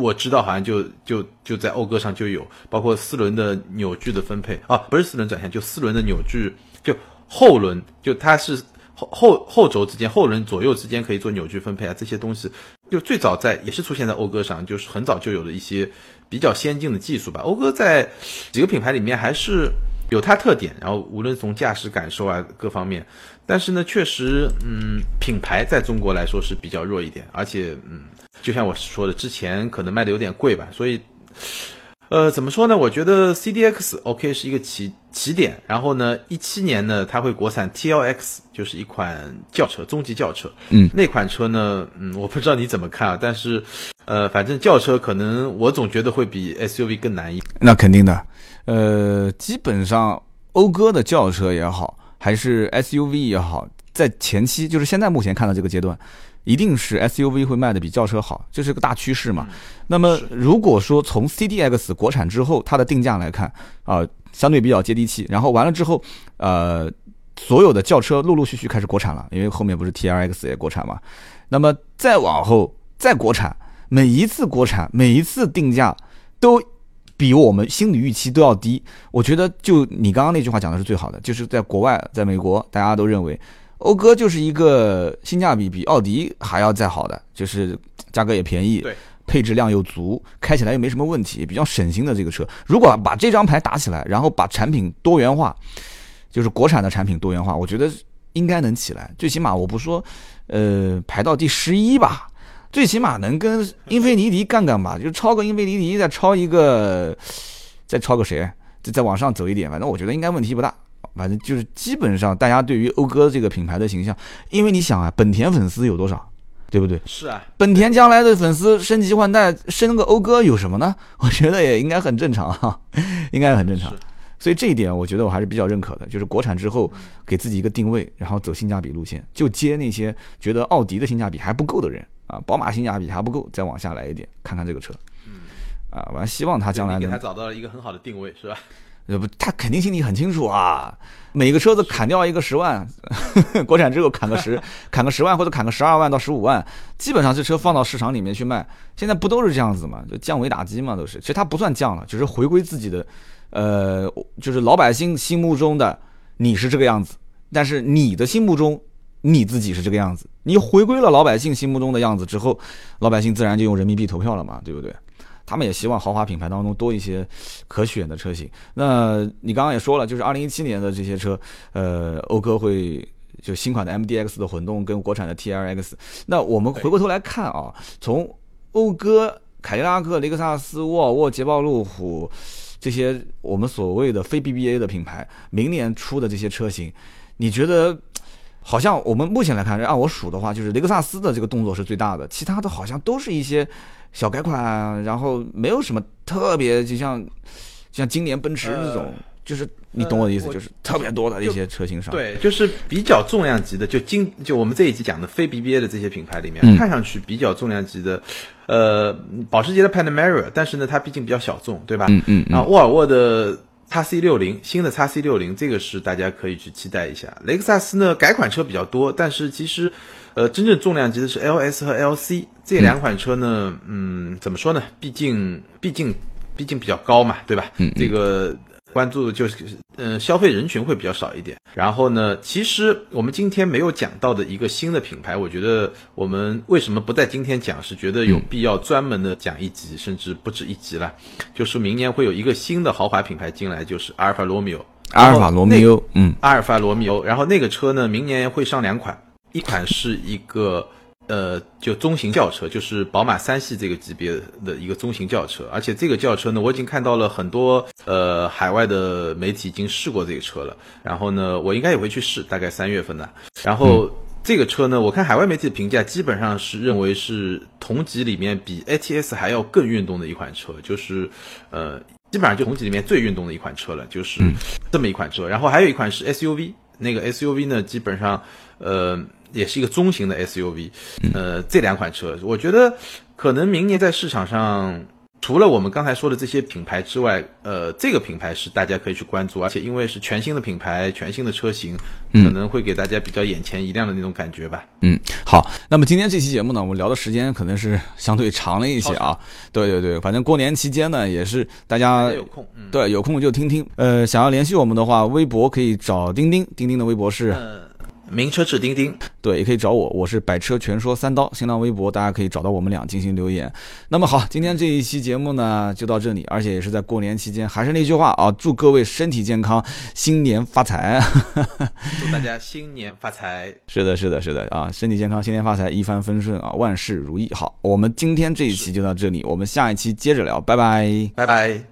我知道，好像就就就在讴歌上就有，包括四轮的扭矩的分配啊，不是四轮转向，就四轮的扭矩，就后轮就它是后后后轴之间，后轮左右之间可以做扭矩分配啊，这些东西就最早在也是出现在讴歌上，就是很早就有的一些比较先进的技术吧。讴歌在几个品牌里面还是。有它特点，然后无论从驾驶感受啊各方面，但是呢，确实，嗯，品牌在中国来说是比较弱一点，而且，嗯，就像我说的，之前可能卖的有点贵吧，所以，呃，怎么说呢？我觉得 C D X O K 是一个起起点，然后呢，一七年呢，它会国产 T L X，就是一款轿车，中级轿车，嗯，那款车呢，嗯，我不知道你怎么看啊，但是，呃，反正轿车可能我总觉得会比 S U V 更难一，那肯定的。呃，基本上讴歌的轿车也好，还是 SUV 也好，在前期就是现在目前看到这个阶段，一定是 SUV 会卖的比轿车好，这是个大趋势嘛。那么如果说从 CDX 国产之后它的定价来看啊，相对比较接地气，然后完了之后，呃，所有的轿车陆陆续续开始国产了，因为后面不是 TRX 也国产嘛。那么再往后再国产，每一次国产，每一次定价都。比我们心理预期都要低，我觉得就你刚刚那句话讲的是最好的，就是在国外，在美国，大家都认为讴歌就是一个性价比比奥迪还要再好的，就是价格也便宜，对，配置量又足，开起来又没什么问题，比较省心的这个车。如果把这张牌打起来，然后把产品多元化，就是国产的产品多元化，我觉得应该能起来。最起码我不说，呃，排到第十一吧，最起码能跟英菲尼迪干干吧，就超个英菲尼迪，再超一个，再超个谁，再再往上走一点，反正我觉得应该问题不大。反正就是基本上大家对于讴歌这个品牌的形象，因为你想啊，本田粉丝有多少？对不对？是啊，本田将来的粉丝升级换代升个讴歌有什么呢？我觉得也应该很正常哈，应该很正常。所以这一点我觉得我还是比较认可的，就是国产之后给自己一个定位，然后走性价比路线，就接那些觉得奥迪的性价比还不够的人啊，宝马性价比还不够，再往下来一点，看看这个车。嗯，啊，完希望他将来给他找到了一个很好的定位，是吧？呃不，他肯定心里很清楚啊。每个车子砍掉一个十万，国产之后砍个十，砍个十万或者砍个十二万到十五万，基本上这车放到市场里面去卖，现在不都是这样子嘛？就降维打击嘛，都是。其实它不算降了，只是回归自己的，呃，就是老百姓心目中的你是这个样子，但是你的心目中你自己是这个样子。你回归了老百姓心目中的样子之后，老百姓自然就用人民币投票了嘛，对不对？他们也希望豪华品牌当中多一些可选的车型。那你刚刚也说了，就是二零一七年的这些车，呃，讴歌会就新款的 MDX 的混动跟国产的 TRX。那我们回过头来看啊，从讴歌、凯迪拉克、雷克萨斯、沃尔沃、捷豹、路虎这些我们所谓的非 BBA 的品牌，明年出的这些车型，你觉得好像我们目前来看，按我数的话，就是雷克萨斯的这个动作是最大的，其他的好像都是一些。小改款，然后没有什么特别，就像像今年奔驰那种，就是你懂我的意思，就是特别多的一些车型上。对，就是比较重量级的，就今就我们这一集讲的非 BBA 的这些品牌里面，看上去比较重量级的，呃，保时捷的 Panamera，但是呢，它毕竟比较小众，对吧？嗯嗯。然后沃尔沃的 x C 六零，新的叉 C 六零，这个是大家可以去期待一下。雷克萨斯呢，改款车比较多，但是其实。呃，真正重量级的是 L S 和 L C 这两款车呢，嗯，怎么说呢？毕竟，毕竟，毕竟比较高嘛，对吧？嗯，这个关注就是，嗯，消费人群会比较少一点。然后呢，其实我们今天没有讲到的一个新的品牌，我觉得我们为什么不在今天讲，是觉得有必要专门的讲一集，甚至不止一集了。就是明年会有一个新的豪华品牌进来，就是阿尔法罗密欧。阿尔法罗密欧，嗯，阿尔法罗密欧。然后那个车呢，明年会上两款。一款是一个呃，就中型轿车，就是宝马三系这个级别的一个中型轿车，而且这个轿车呢，我已经看到了很多呃海外的媒体已经试过这个车了，然后呢，我应该也会去试，大概三月份的。然后这个车呢，我看海外媒体的评价基本上是认为是同级里面比 ATS 还要更运动的一款车，就是呃，基本上就同级里面最运动的一款车了，就是这么一款车。然后还有一款是 SUV，那个 SUV 呢，基本上呃。也是一个中型的 SUV，呃，这两款车，我觉得可能明年在市场上，除了我们刚才说的这些品牌之外，呃，这个品牌是大家可以去关注，而且因为是全新的品牌、全新的车型，可能会给大家比较眼前一亮的那种感觉吧。嗯，好，那么今天这期节目呢，我们聊的时间可能是相对长了一些啊。对对对，反正过年期间呢，也是大家有空，对，有空就听听。呃，想要联系我们的话，微博可以找钉钉，钉钉的微博是。名车志钉钉，对，也可以找我，我是百车全说三刀，新浪微博大家可以找到我们俩进行留言。那么好，今天这一期节目呢就到这里，而且也是在过年期间，还是那句话啊，祝各位身体健康，新年发财，祝大家新年发财。是的，是的，是的啊，身体健康，新年发财，一帆风顺啊，万事如意。好，我们今天这一期就到这里，我们下一期接着聊，拜拜，拜拜。